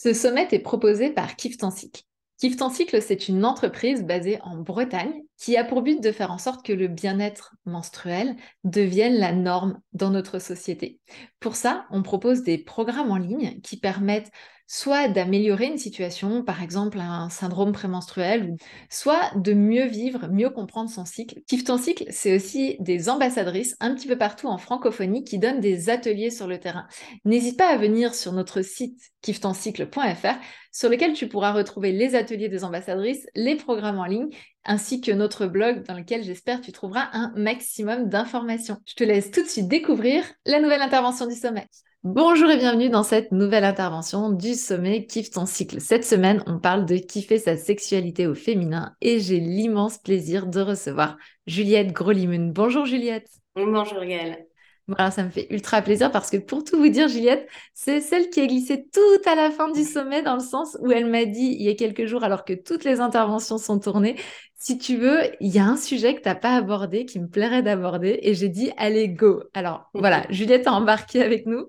Ce sommet est proposé par Kif Cycle, c'est une entreprise basée en Bretagne qui a pour but de faire en sorte que le bien-être menstruel devienne la norme dans notre société. Pour ça, on propose des programmes en ligne qui permettent soit d'améliorer une situation, par exemple un syndrome prémenstruel, soit de mieux vivre, mieux comprendre son cycle. Kiffe cycle, c'est aussi des ambassadrices un petit peu partout en francophonie qui donnent des ateliers sur le terrain. N'hésite pas à venir sur notre site kiffetoncycle.fr sur lequel tu pourras retrouver les ateliers des ambassadrices, les programmes en ligne ainsi que notre blog dans lequel j'espère tu trouveras un maximum d'informations. Je te laisse tout de suite découvrir la nouvelle intervention du sommet. Bonjour et bienvenue dans cette nouvelle intervention du sommet Kiffe ton cycle. Cette semaine, on parle de kiffer sa sexualité au féminin et j'ai l'immense plaisir de recevoir Juliette Grolimun. Bonjour Juliette. Bonjour Gaëlle. Voilà, ça me fait ultra plaisir parce que pour tout vous dire, Juliette, c'est celle qui a glissé tout à la fin du sommet dans le sens où elle m'a dit il y a quelques jours, alors que toutes les interventions sont tournées, si tu veux, il y a un sujet que tu n'as pas abordé, qui me plairait d'aborder, et j'ai dit allez, go. Alors voilà, Juliette a embarqué avec nous.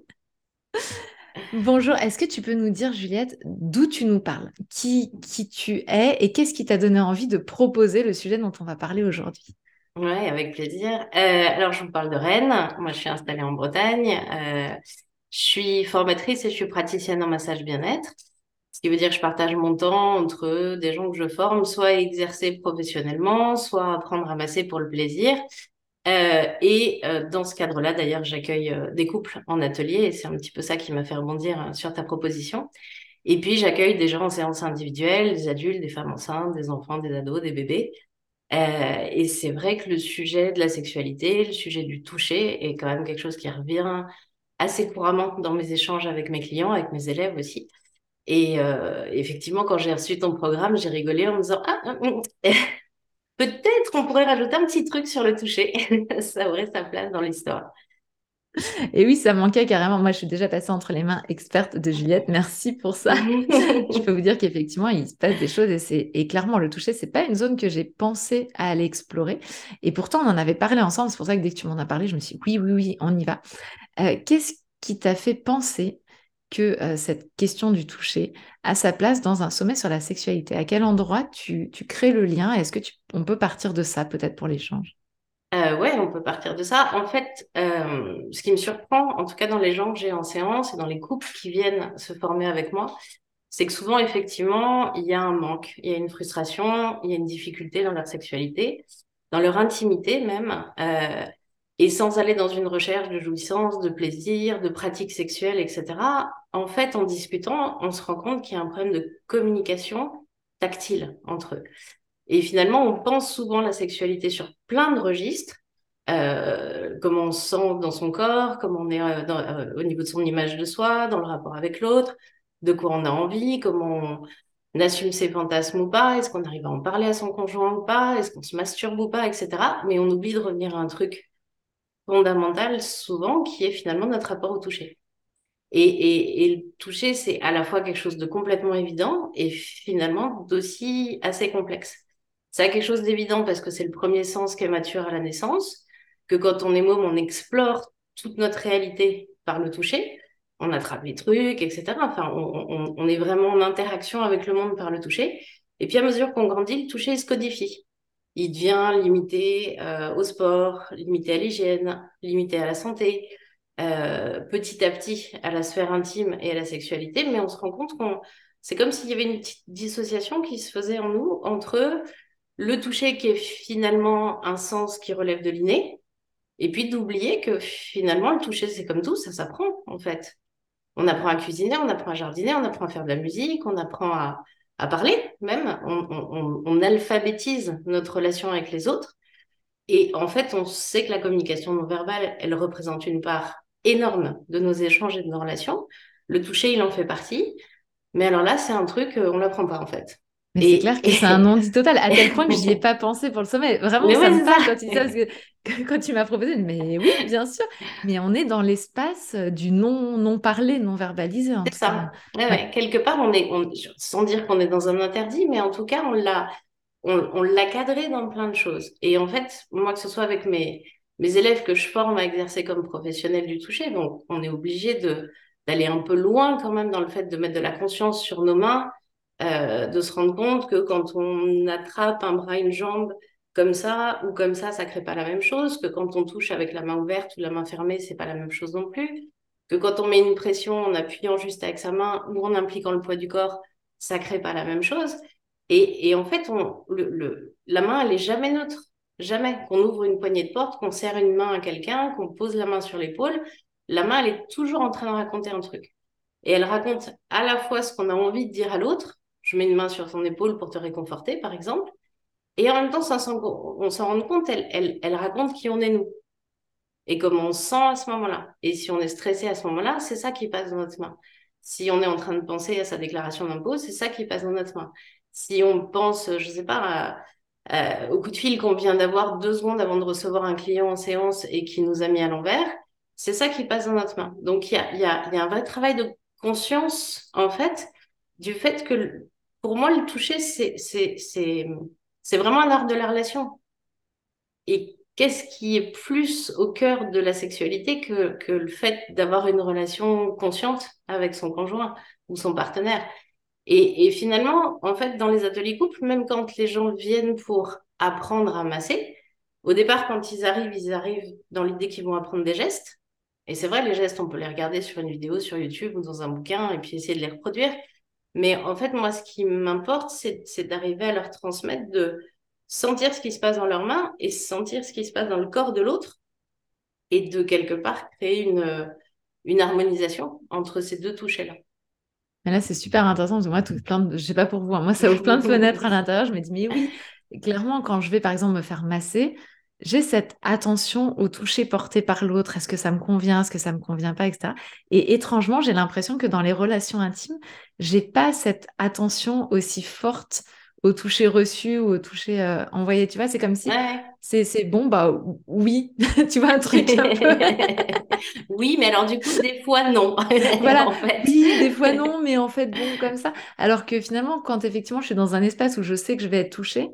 Bonjour, est-ce que tu peux nous dire, Juliette, d'où tu nous parles, qui, qui tu es et qu'est-ce qui t'a donné envie de proposer le sujet dont on va parler aujourd'hui? Oui, avec plaisir. Euh, alors, je vous parle de Rennes. Moi, je suis installée en Bretagne. Euh, je suis formatrice et je suis praticienne en massage bien-être. Ce qui veut dire que je partage mon temps entre des gens que je forme, soit exercer professionnellement, soit apprendre à masser pour le plaisir. Euh, et euh, dans ce cadre-là, d'ailleurs, j'accueille euh, des couples en atelier et c'est un petit peu ça qui m'a fait rebondir sur ta proposition. Et puis, j'accueille des gens en séance individuelle, des adultes, des femmes enceintes, des enfants, des ados, des bébés. et c'est vrai que le sujet de la sexualité, le sujet du toucher est quand même quelque chose qui revient assez couramment dans mes échanges avec mes clients, avec mes élèves aussi. Et effectivement, quand j'ai reçu ton programme, j'ai rigolé en me disant Ah, hum, hum, Peut-être qu'on pourrait rajouter un petit truc sur le toucher. ça aurait sa place dans l'histoire. Et oui, ça manquait carrément. Moi, je suis déjà passée entre les mains expertes de Juliette. Merci pour ça. je peux vous dire qu'effectivement, il se passe des choses et, c'est... et clairement, le toucher, c'est pas une zone que j'ai pensé à aller explorer. Et pourtant, on en avait parlé ensemble. C'est pour ça que dès que tu m'en as parlé, je me suis dit, oui, oui, oui, on y va. Euh, qu'est-ce qui t'a fait penser que euh, cette question du toucher a sa place dans un sommet sur la sexualité À quel endroit tu, crées le lien? Est-ce que on peut partir de ça peut-être pour l'échange? Euh, Ouais, on peut partir de ça. En fait, euh, ce qui me surprend, en tout cas dans les gens que j'ai en séance et dans les couples qui viennent se former avec moi, c'est que souvent, effectivement, il y a un manque, il y a une frustration, il y a une difficulté dans leur sexualité, dans leur intimité même. Euh, et sans aller dans une recherche de jouissance, de plaisir, de pratique sexuelle, etc., en fait, en discutant, on se rend compte qu'il y a un problème de communication tactile entre eux. Et finalement, on pense souvent la sexualité sur plein de registres, euh, comment on se sent dans son corps, comment on est euh, euh, au niveau de son image de soi, dans le rapport avec l'autre, de quoi on a envie, comment on assume ses fantasmes ou pas, est-ce qu'on arrive à en parler à son conjoint ou pas, est-ce qu'on se masturbe ou pas, etc. Mais on oublie de revenir à un truc fondamentale souvent qui est finalement notre rapport au toucher. Et, le toucher, c'est à la fois quelque chose de complètement évident et finalement d'aussi assez complexe. C'est quelque chose d'évident parce que c'est le premier sens qui est mature à la naissance, que quand on est môme, on explore toute notre réalité par le toucher, on attrape les trucs, etc. Enfin, on, on est vraiment en interaction avec le monde par le toucher. Et puis à mesure qu'on grandit, le toucher se codifie il devient limité euh, au sport, limité à l'hygiène, limité à la santé, euh, petit à petit à la sphère intime et à la sexualité, mais on se rend compte qu'on c'est comme s'il y avait une petite dissociation qui se faisait en nous entre le toucher qui est finalement un sens qui relève de l'inné, et puis d'oublier que finalement le toucher c'est comme tout, ça s'apprend en fait. On apprend à cuisiner, on apprend à jardiner, on apprend à faire de la musique, on apprend à, à parler même, on, alphabétise notre relation avec les autres. Et en fait, on sait que la communication non verbale, elle représente une part énorme de nos échanges et de nos relations. Le toucher, il en fait partie. Mais alors là, c'est un truc, euh, on l'apprend pas en fait. Mais c'est clair que c'est un non-dit total, à tel point que je n'y ai pas pensé pour le sommet. Vraiment, ça me parle quand tu dis ça, parce que quand tu m'as proposé, mais oui, bien sûr. Mais on est dans l'espace euh, du non, non parlé, non verbalisé. C'est ça. Ouais, Quelque part, on est, sans dire qu'on est dans un interdit, mais en tout cas, on l'a, on, l'a cadré dans plein de choses. Et en fait, moi, que ce soit avec mes, mes élèves que je forme à exercer comme professionnels du toucher, on est obligé de d'aller un peu loin quand même dans le fait de mettre de la conscience sur nos mains, euh, de se rendre compte que quand on attrape un bras, une jambe comme ça ou comme ça, ça crée pas la même chose, que quand on touche avec la main ouverte ou la main fermée, c'est pas la même chose non plus, que quand on met une pression en appuyant juste avec sa main ou en impliquant le poids du corps, ça crée pas la même chose. Et, et en fait, on, le, le, la main, elle est jamais neutre. Jamais. Qu'on ouvre une poignée de porte, qu'on serre une main à quelqu'un, qu'on pose la main sur l'épaule, la main, elle est toujours en train de raconter un truc. Et elle raconte à la fois ce qu'on a envie de dire à l'autre. Je mets une main sur son épaule pour te réconforter, par exemple. Et en même temps, on s'en rend compte, elle, raconte qui on est nous. Et comment on sent à ce moment-là. Et si on est stressé à ce moment-là, c'est ça qui passe dans notre main. Si on est en train de penser à sa déclaration d'impôt, c'est ça qui passe dans notre main. Si on pense, je sais pas, au coup de fil qu'on vient d'avoir deux secondes avant de recevoir un client en séance et qui nous a mis à l'envers, c'est ça qui passe dans notre main. Donc, il y a, un vrai travail de conscience, en fait, du fait que, pour moi, le toucher, c'est vraiment un art de la relation. Et qu'est-ce qui est plus au cœur de la sexualité que, le fait d'avoir une relation consciente avec son conjoint ou son partenaire? Et, et, finalement, en fait, dans les ateliers couples, même quand les gens viennent pour apprendre à masser, au départ, quand ils arrivent, ils arrivent dans l'idée qu'ils vont apprendre des gestes. Et c'est vrai, les gestes, on peut les regarder sur une vidéo, sur YouTube ou dans un bouquin et puis essayer de les reproduire. Mais en fait, moi, ce qui m'importe, c'est d'arriver à leur transmettre de sentir ce qui se passe dans leurs mains et sentir ce qui se passe dans le corps de l'autre et de quelque part créer une, une harmonisation entre ces deux touchés-là. Mais là, c'est super intéressant parce que moi, tout plein de... je sais pas pour vous, hein, moi, ça ouvre plein de fenêtres à l'intérieur. Je me dis, mais oui, clairement, quand je vais, par exemple, me faire masser, j'ai cette attention au toucher porté par l'autre. Est-ce que ça me convient? Est-ce que ça me convient pas, etc. Et étrangement, j'ai l'impression que dans les relations intimes, j'ai pas cette attention aussi forte au toucher reçu ou au toucher euh, envoyé. Tu vois, c'est comme si c'est bon, bah oui, tu vois, un truc un peu. oui, mais alors du coup, des fois, non. voilà, en fait. oui, des fois, non, mais en fait, bon, comme ça. Alors que finalement, quand effectivement, je suis dans un espace où je sais que je vais être touchée,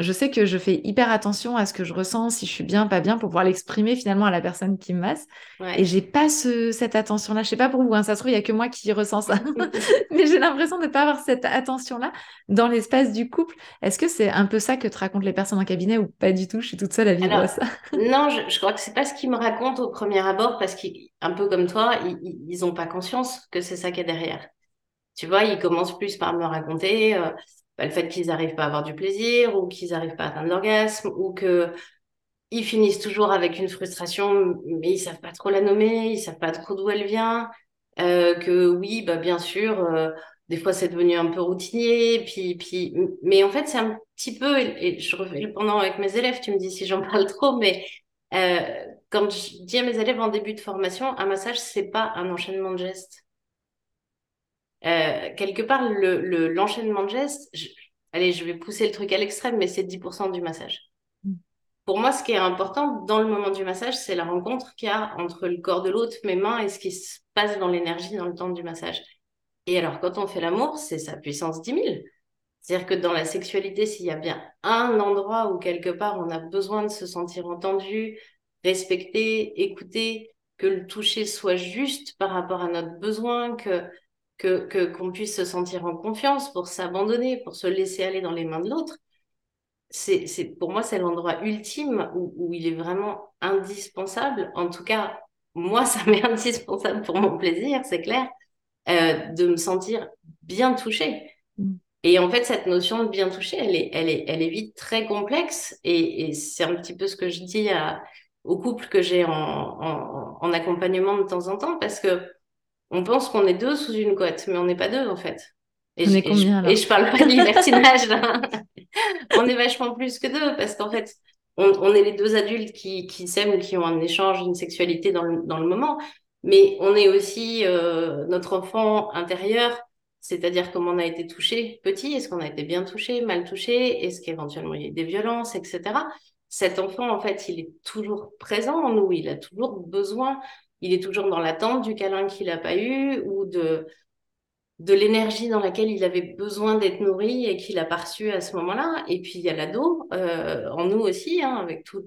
je sais que je fais hyper attention à ce que je ressens, si je suis bien, pas bien, pour pouvoir l'exprimer finalement à la personne qui me masse. Et j'ai pas cette attention-là. Je sais pas pour vous, hein, ça se trouve, il y a que moi qui ressens ça. Mais j'ai l'impression de ne pas avoir cette attention-là dans l'espace du couple. Est-ce que c'est un peu ça que te racontent les personnes en cabinet ou pas du tout? Je suis toute seule à vivre ça. non, je, crois que c'est pas ce qu'ils me racontent au premier abord parce qu'un peu comme toi, ils n'ont pas conscience que c'est ça qui est derrière. Tu vois, ils commencent plus par me raconter. Euh, bah, le fait qu'ils n'arrivent pas à avoir du plaisir ou qu'ils n'arrivent pas à atteindre l'orgasme ou que ils finissent toujours avec une frustration, mais ils savent pas trop la nommer, ils savent pas trop d'où elle vient. Euh, que oui, bah bien sûr, euh, des fois c'est devenu un peu routinier, puis puis, mais en fait c'est un petit peu, et, je refais le pendant avec mes élèves, tu me dis si j'en parle trop, mais euh, quand je dis à mes élèves en début de formation, un massage c'est pas un enchaînement de gestes. Euh, quelque part, le, l'enchaînement de gestes, allez, je vais pousser le truc à l'extrême, mais c'est 10% du massage. Mm. Pour moi, ce qui est important dans le moment du massage, c'est la rencontre qu'il y a entre le corps de l'autre, mes mains, et ce qui se passe dans l'énergie dans le temps du massage. Et alors, quand on fait l'amour, c'est sa puissance 10 000. C'est-à-dire que dans la sexualité, s'il y a bien un endroit où quelque part on a besoin de se sentir entendu, respecté, écouté, que le toucher soit juste par rapport à notre besoin, que que qu'on puisse se sentir en confiance pour s'abandonner, pour se laisser aller dans les mains de l'autre. C'est, c'est pour moi c'est l'endroit ultime où, où, il est vraiment indispensable. En tout cas, moi ça m'est indispensable pour mon plaisir, c'est clair, euh, de me sentir bien touchée. Mm. Et en fait, cette notion de bien toucher, elle est, elle est, elle est vite très complexe. Et, et c'est un petit peu ce que je dis à, aux couples que j'ai en, en, en accompagnement de temps en temps, parce que on pense qu'on est deux sous une couette, mais on n'est pas deux en fait. Et on je, est combien, et, je, parle pas de libertinage là. on est vachement plus que deux parce qu'en fait, on, est les deux adultes qui, qui s'aiment, qui ont un échange, une sexualité dans le, dans le moment, mais on est aussi euh, notre enfant intérieur, c'est-à-dire comment on a été touché petit, est-ce qu'on a été bien touché, mal touché, est-ce qu'éventuellement il y a eu des violences, etc. Cet enfant, en fait, il est toujours présent en nous, il a toujours besoin il est toujours dans l'attente du câlin qu'il n'a pas eu ou de, de l'énergie dans laquelle il avait besoin d'être nourri et qu'il a pas reçu à ce moment-là. Et puis il y a l'ado euh, en nous aussi, hein, avec toutes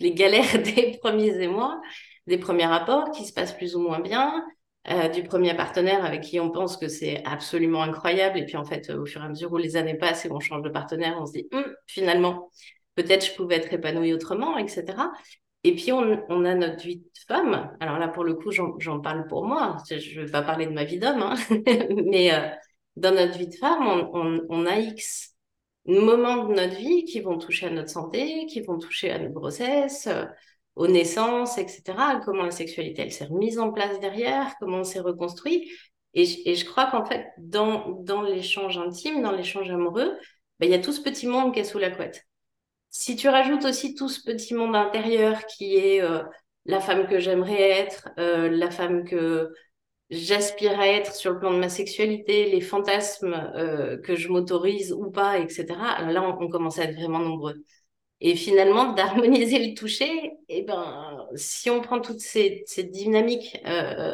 les galères des premiers émois, des premiers rapports qui se passent plus ou moins bien, euh, du premier partenaire avec qui on pense que c'est absolument incroyable. Et puis en fait, au fur et à mesure où les années passent et on change de partenaire, on se dit, hum, finalement, peut-être je pouvais être épanouie autrement, etc. Et puis on, a notre vie de femme. Alors là, pour le coup, j'en parle pour moi. Je ne vais pas parler de ma vie d'homme, hein. mais euh, dans notre vie de femme, on, on a X moments de notre vie qui vont toucher à notre santé, qui vont toucher à notre grossesse, euh, aux naissances, etc. Comment la sexualité, elle s'est remise en place derrière, comment on s'est reconstruit. Et, je crois qu'en fait, dans, dans l'échange intime, dans l'échange amoureux, ben, il y a tout ce petit monde qui est sous la couette. Si tu rajoutes aussi tout ce petit monde intérieur qui est euh, la femme que j'aimerais être, euh, la femme que j'aspire à être sur le plan de ma sexualité, les fantasmes euh, que je m'autorise ou pas, etc. Là, on, commence à être vraiment nombreux. Et finalement, d'harmoniser le toucher, eh ben, si on prend toutes ces, dynamiques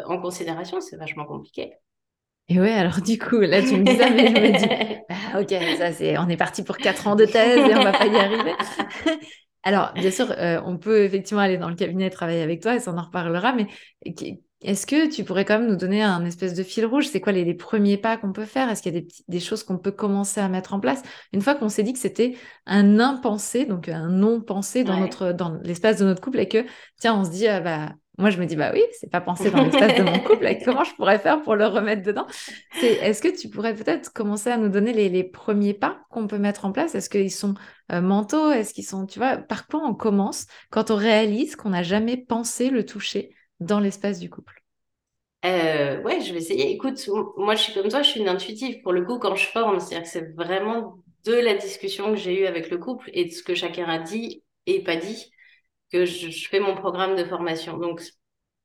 en considération, c'est vachement compliqué. Et ouais, alors du coup, là, tu me dis ça, mais je me dis, bah, ok, ça c'est, on est parti pour quatre ans de thèse et on va pas y arriver. alors, bien sûr, euh, on peut effectivement aller dans le cabinet travailler avec toi et ça en reparlera, mais est-ce que tu pourrais quand même nous donner un espèce de fil rouge? C'est quoi les, premiers pas qu'on peut faire? Est-ce qu'il y a des, choses qu'on peut commencer à mettre en place? Une fois qu'on s'est dit que c'était un impensé, donc un non-pensé dans, notre, dans l'espace de notre couple et que, tiens, on se dit, ah bah, moi je me dis, bah oui, c'est pas pensé dans l'espace de mon couple, comment je pourrais faire pour le remettre dedans? Est-ce que tu pourrais peut-être commencer à nous donner les, premiers pas qu'on peut mettre en place? Est-ce qu'ils sont euh, mentaux? Est-ce qu'ils sont, tu vois, par quoi on commence quand on réalise qu'on n'a jamais pensé le toucher dans l'espace du couple? Euh, ouais, je vais essayer. Écoute, moi, je suis comme toi, je suis une intuitive. Pour le coup, quand je forme, c'est-à-dire que c'est vraiment de la discussion que j'ai eue avec le couple et de ce que chacun a dit et pas dit que je, fais mon programme de formation. Donc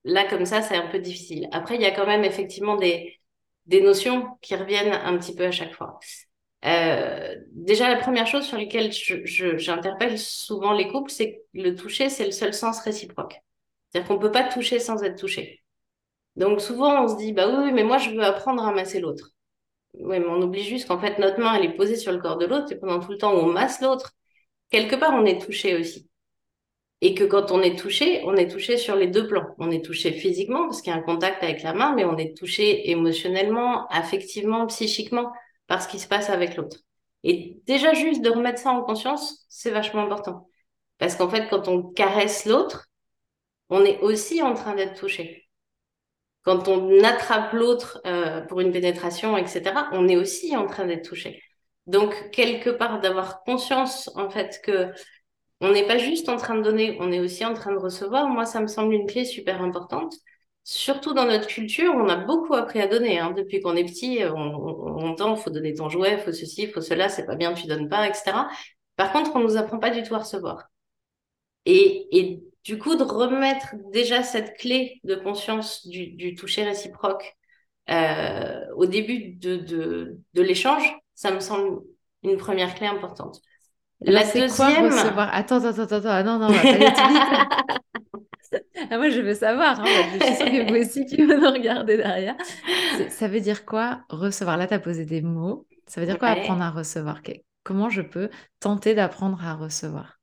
là, comme ça, c'est un peu difficile. Après, il y a quand même effectivement des, des notions qui reviennent un petit peu à chaque fois. Euh, déjà, la première chose sur laquelle j'interpelle souvent les couples, c'est que le toucher, c'est le seul sens réciproque. C'est-à-dire qu'on ne peut pas toucher sans être touché. Donc souvent, on se dit, bah oui, mais moi, je veux apprendre à masser l'autre. Oui, mais on oublie juste qu'en fait, notre main, elle est posée sur le corps de l'autre et pendant tout le temps où on masse l'autre, quelque part, on est touché aussi. Et que quand on est touché, on est touché sur les deux plans. On est touché physiquement parce qu'il y a un contact avec la main, mais on est touché émotionnellement, affectivement, psychiquement par ce qui se passe avec l'autre. Et déjà juste de remettre ça en conscience, c'est vachement important. Parce qu'en fait, quand on caresse l'autre, on est aussi en train d'être touché. Quand on attrape l'autre euh, pour une pénétration, etc., on est aussi en train d'être touché. Donc, quelque part, d'avoir conscience, en fait, que on n'est pas juste en train de donner, on est aussi en train de recevoir. Moi, ça me semble une clé super importante. Surtout dans notre culture, on a beaucoup appris à donner. Hein. Depuis qu'on est petit, on, on, entend, faut donner ton jouet, faut ceci, faut cela, c'est pas bien, tu donnes pas, etc. Par contre, on nous apprend pas du tout à recevoir. Et, du coup, de remettre déjà cette clé de conscience du, toucher réciproque euh, au début de, l'échange, ça me semble une première clé importante. La deuxième. recevoir? Attends, attends, attends, attends. Ah non, non, on va pas aller ah, moi, je veux savoir. Hein, je suis sûre que vous aussi qui nous regardez derrière. Ça veut dire quoi recevoir? Là, tu as posé des mots. Ça veut dire quoi apprendre à recevoir? Comment je peux tenter d'apprendre à recevoir?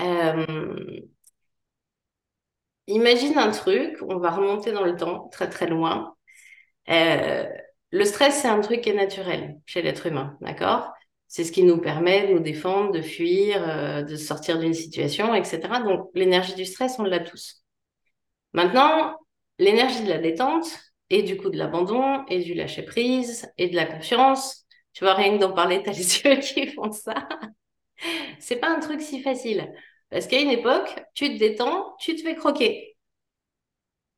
Euh, Imagine un truc, on va remonter dans le temps, très très loin. Euh, le stress, c'est un truc qui est naturel chez l'être humain, d'accord? C'est ce qui nous permet de nous défendre, de fuir, euh, de sortir d'une situation, etc. Donc, l'énergie du stress, on l'a tous. Maintenant, l'énergie de la détente et du coup de l'abandon et du lâcher prise et de la confiance, tu vois, rien que d'en parler, t'as les yeux qui font ça. c'est pas un truc si facile. Parce qu'à une époque, tu te détends, tu te fais croquer.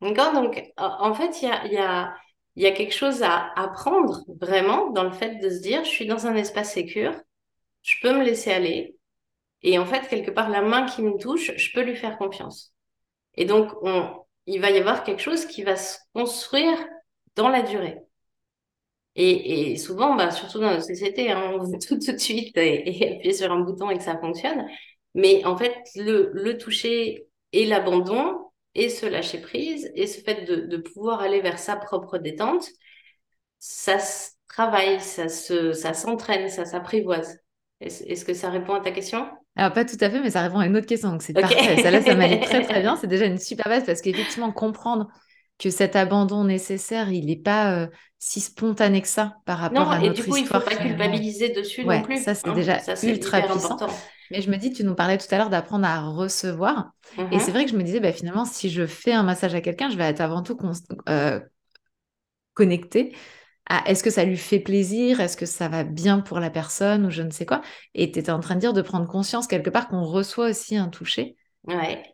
D'accord? Donc, en fait, il y a, y, a, y a, quelque chose à apprendre vraiment dans le fait de se dire, je suis dans un espace sécur, je peux me laisser aller. Et en fait, quelque part, la main qui me touche, je peux lui faire confiance. Et donc, on, il va y avoir quelque chose qui va se construire dans la durée. Et, et souvent, bah, surtout dans notre société, hein, on veut tout de suite et, et appuyer sur un bouton et que ça fonctionne. Mais en fait, le, le toucher et l'abandon et ce lâcher prise et ce fait de, de, pouvoir aller vers sa propre détente, ça se travaille, ça se, ça s'entraîne, ça s'apprivoise. Est-ce, que ça répond à ta question? Alors, pas tout à fait, mais ça répond à une autre question. Donc, c'est parfait. Ça, là, ça m'allait très, très bien. C'est déjà une super base parce qu'effectivement, comprendre que cet abandon nécessaire, il n'est pas euh, si spontané que ça par rapport non, à et notre du coup, histoire. il ne faut pas culpabiliser dessus ouais, non plus. Ça, c'est hein. déjà ça, ultra puissant. Important. Mais je me dis, tu nous parlais tout à l'heure d'apprendre à recevoir. Et c'est Mhm. vrai que je me disais, bah, finalement, si je fais un massage à quelqu'un, je vais être avant tout euh, connectée à est-ce que ça lui fait plaisir, est-ce que ça va bien pour la personne ou je ne sais quoi. Et tu étais en train de dire de prendre conscience quelque part qu'on reçoit aussi un toucher. Ouais.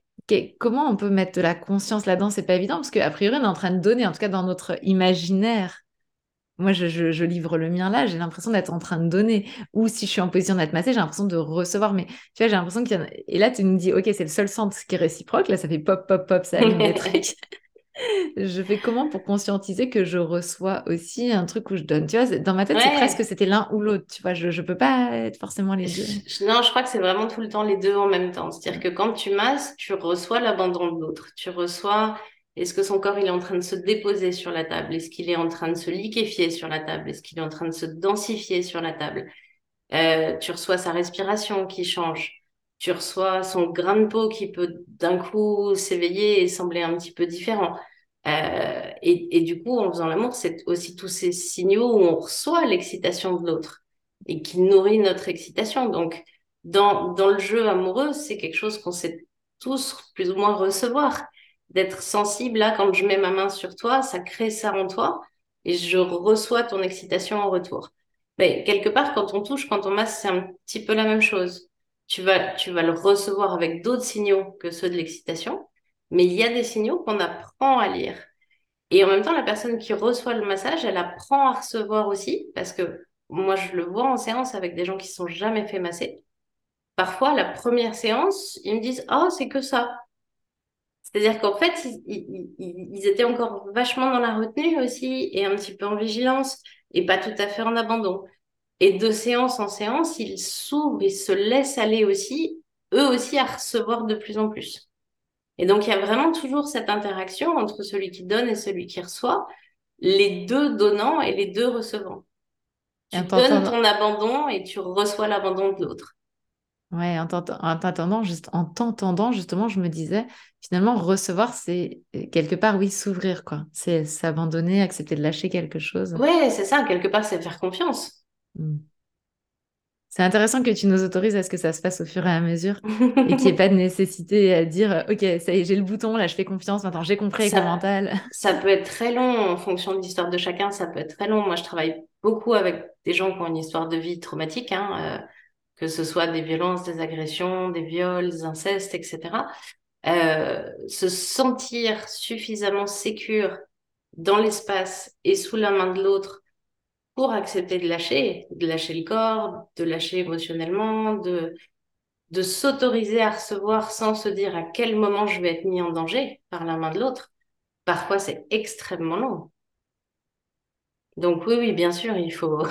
Comment on peut mettre de la conscience là-dedans? C'est pas évident parce qu'a priori, on est en train de donner, en tout cas dans notre imaginaire. Moi, je, je, je livre le mien là, j'ai l'impression d'être en train de donner. Ou si je suis en position d'être massée, j'ai l'impression de recevoir. Mais tu vois, j'ai l'impression qu'il y en a... Et là, tu me dis, OK, c'est le seul sens qui est réciproque. Là, ça fait pop, pop, pop, ça allume des trucs. je fais comment pour conscientiser que je reçois aussi un truc où je donne? Tu vois, dans ma tête, Ouais. c'est presque c'était l'un ou l'autre. Tu vois, je ne peux pas être forcément les deux. Je- non, je crois que c'est vraiment tout le temps les deux en même temps. C'est-à-dire que quand tu masses, tu reçois l'abandon de l'autre. Tu reçois, est-ce que son corps il est en train de se déposer sur la table? Est-ce qu'il est en train de se liquéfier sur la table? Est-ce qu'il est en train de se densifier sur la table? Euh, tu reçois sa respiration qui change. Tu reçois son grain de peau qui peut d'un coup s'éveiller et sembler un petit peu différent. Euh, et, et du coup, en faisant l'amour, c'est aussi tous ces signaux où on reçoit l'excitation de l'autre et qui nourrit notre excitation. Donc, dans, dans le jeu amoureux, c'est quelque chose qu'on sait tous plus ou moins recevoir. D'être sensible, là, quand je mets ma main sur toi, ça crée ça en toi et je reçois ton excitation en retour. Mais quelque part, quand on touche, quand on masse, c'est un petit peu la même chose. Tu vas, tu vas le recevoir avec d'autres signaux que ceux de l'excitation, mais il y a des signaux qu'on apprend à lire. Et en même temps, la personne qui reçoit le massage, elle apprend à recevoir aussi, parce que moi, je le vois en séance avec des gens qui ne sont jamais fait masser. Parfois, la première séance, ils me disent Oh, c'est que ça. C'est-à-dire qu'en fait, ils, ils, ils, étaient encore vachement dans la retenue aussi, et un petit peu en vigilance, et pas tout à fait en abandon. Et de séance en séance, ils s'ouvrent, ils se laissent aller aussi, eux aussi, à recevoir de plus en plus. Et donc, il y a vraiment toujours cette interaction entre celui qui donne et celui qui reçoit, les deux donnant et les deux recevant. Tu donnes ton abandon et tu reçois l'abandon de l'autre. Ouais, en t'entendant, juste, en t'entendant, justement, je me disais, finalement, recevoir, c'est quelque part, oui, s'ouvrir, quoi. C'est s'abandonner, accepter de lâcher quelque chose. Ouais, c'est ça, quelque part, c'est faire confiance. Mmh. C'est intéressant que tu nous autorises à ce que ça se passe au fur et à mesure et qu'il n'y ait pas de nécessité à dire Ok, ça y est, j'ai le bouton, là je fais confiance, maintenant j'ai compris avec ça, le mental. Ça peut être très long en fonction de l'histoire de chacun, ça peut être très long. Moi, je travaille beaucoup avec des gens qui ont une histoire de vie traumatique, hein, euh, que ce soit des violences, des agressions, des viols, des incestes, etc. Euh, se sentir suffisamment sécure dans l'espace et sous la main de l'autre accepter de lâcher, de lâcher le corps, de lâcher émotionnellement, de, de s'autoriser à recevoir sans se dire à quel moment je vais être mis en danger par la main de l'autre. Parfois, c'est extrêmement long. Donc oui, oui, bien sûr, il faut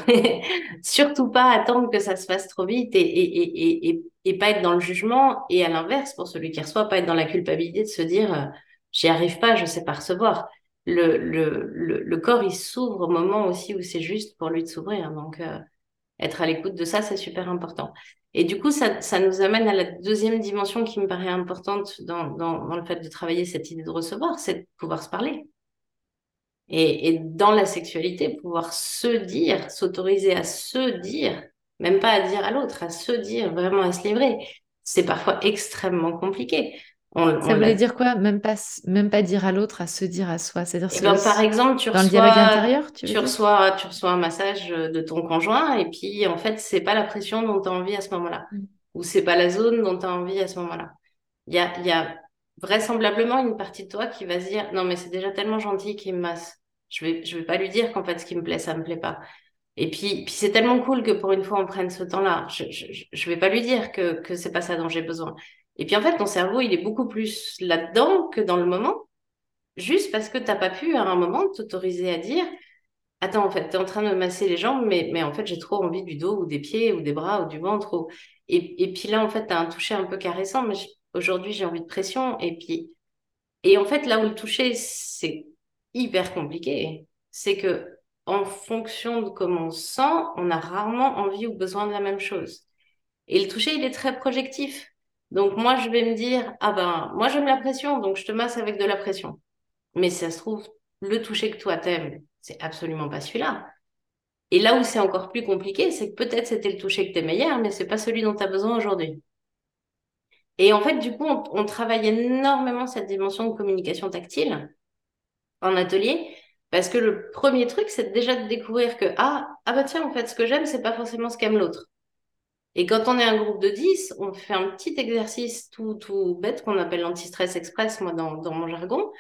surtout pas attendre que ça se fasse trop vite et, et pas être dans le jugement. Et à l'inverse, pour celui qui reçoit, pas être dans la culpabilité de se dire euh, j'y arrive pas, je sais pas recevoir le, le, le, corps, il s'ouvre au moment aussi où c'est juste pour lui de s'ouvrir. Donc, euh, être à l'écoute de ça, c'est super important. Et du coup, ça, ça nous amène à la deuxième dimension qui me paraît importante dans, dans, dans le fait de travailler cette idée de recevoir, c'est de pouvoir se parler. Et, et dans la sexualité, pouvoir se dire, s'autoriser à se dire, même pas à dire à l'autre, à se dire, vraiment à se livrer. C'est parfois extrêmement compliqué. On, ça on voulait dire quoi? Même pas, même pas dire à l'autre, à se dire à soi. C'est-à-dire eh ben, par exemple, tu dans reçois, le dialogue intérieur, tu, tu reçois, tu reçois un massage de ton conjoint et puis en fait, c'est pas la pression dont tu as envie à ce moment-là, mm. ou c'est pas la zone dont tu as envie à ce moment-là. Il y a, y a vraisemblablement une partie de toi qui va se dire non mais c'est déjà tellement gentil qu'il me masse. Je vais, je vais pas lui dire qu'en fait ce qui me plaît, ça me plaît pas. Et puis, puis c'est tellement cool que pour une fois on prenne ce temps-là. Je, je, je vais pas lui dire que, que c'est pas ça dont j'ai besoin. Et puis en fait, ton cerveau, il est beaucoup plus là-dedans que dans le moment, juste parce que tu n'as pas pu à un moment t'autoriser à dire Attends, en fait, tu es en train de masser les jambes, mais, mais en fait, j'ai trop envie du dos ou des pieds ou des bras ou du ventre. Et, et puis là, en fait, tu as un toucher un peu caressant, mais aujourd'hui, j'ai envie de pression. Et puis, et en fait, là où le toucher, c'est hyper compliqué, c'est que en fonction de comment on se sent, on a rarement envie ou besoin de la même chose. Et le toucher, il est très projectif. Donc moi, je vais me dire, ah ben, moi j'aime la pression, donc je te masse avec de la pression. Mais ça se trouve, le toucher que toi t'aimes, c'est absolument pas celui-là. Et là où c'est encore plus compliqué, c'est que peut-être c'était le toucher que t'aimais hier, mais c'est pas celui dont tu as besoin aujourd'hui. Et en fait, du coup, on, travaille énormément cette dimension de communication tactile en atelier, parce que le premier truc, c'est déjà de découvrir que, ah, ah bah tiens, en fait, ce que j'aime, c'est pas forcément ce qu'aime l'autre. Et quand on est un groupe de 10, on fait un petit exercice tout, tout bête qu'on appelle l'anti-stress express, moi, dans, dans mon jargon,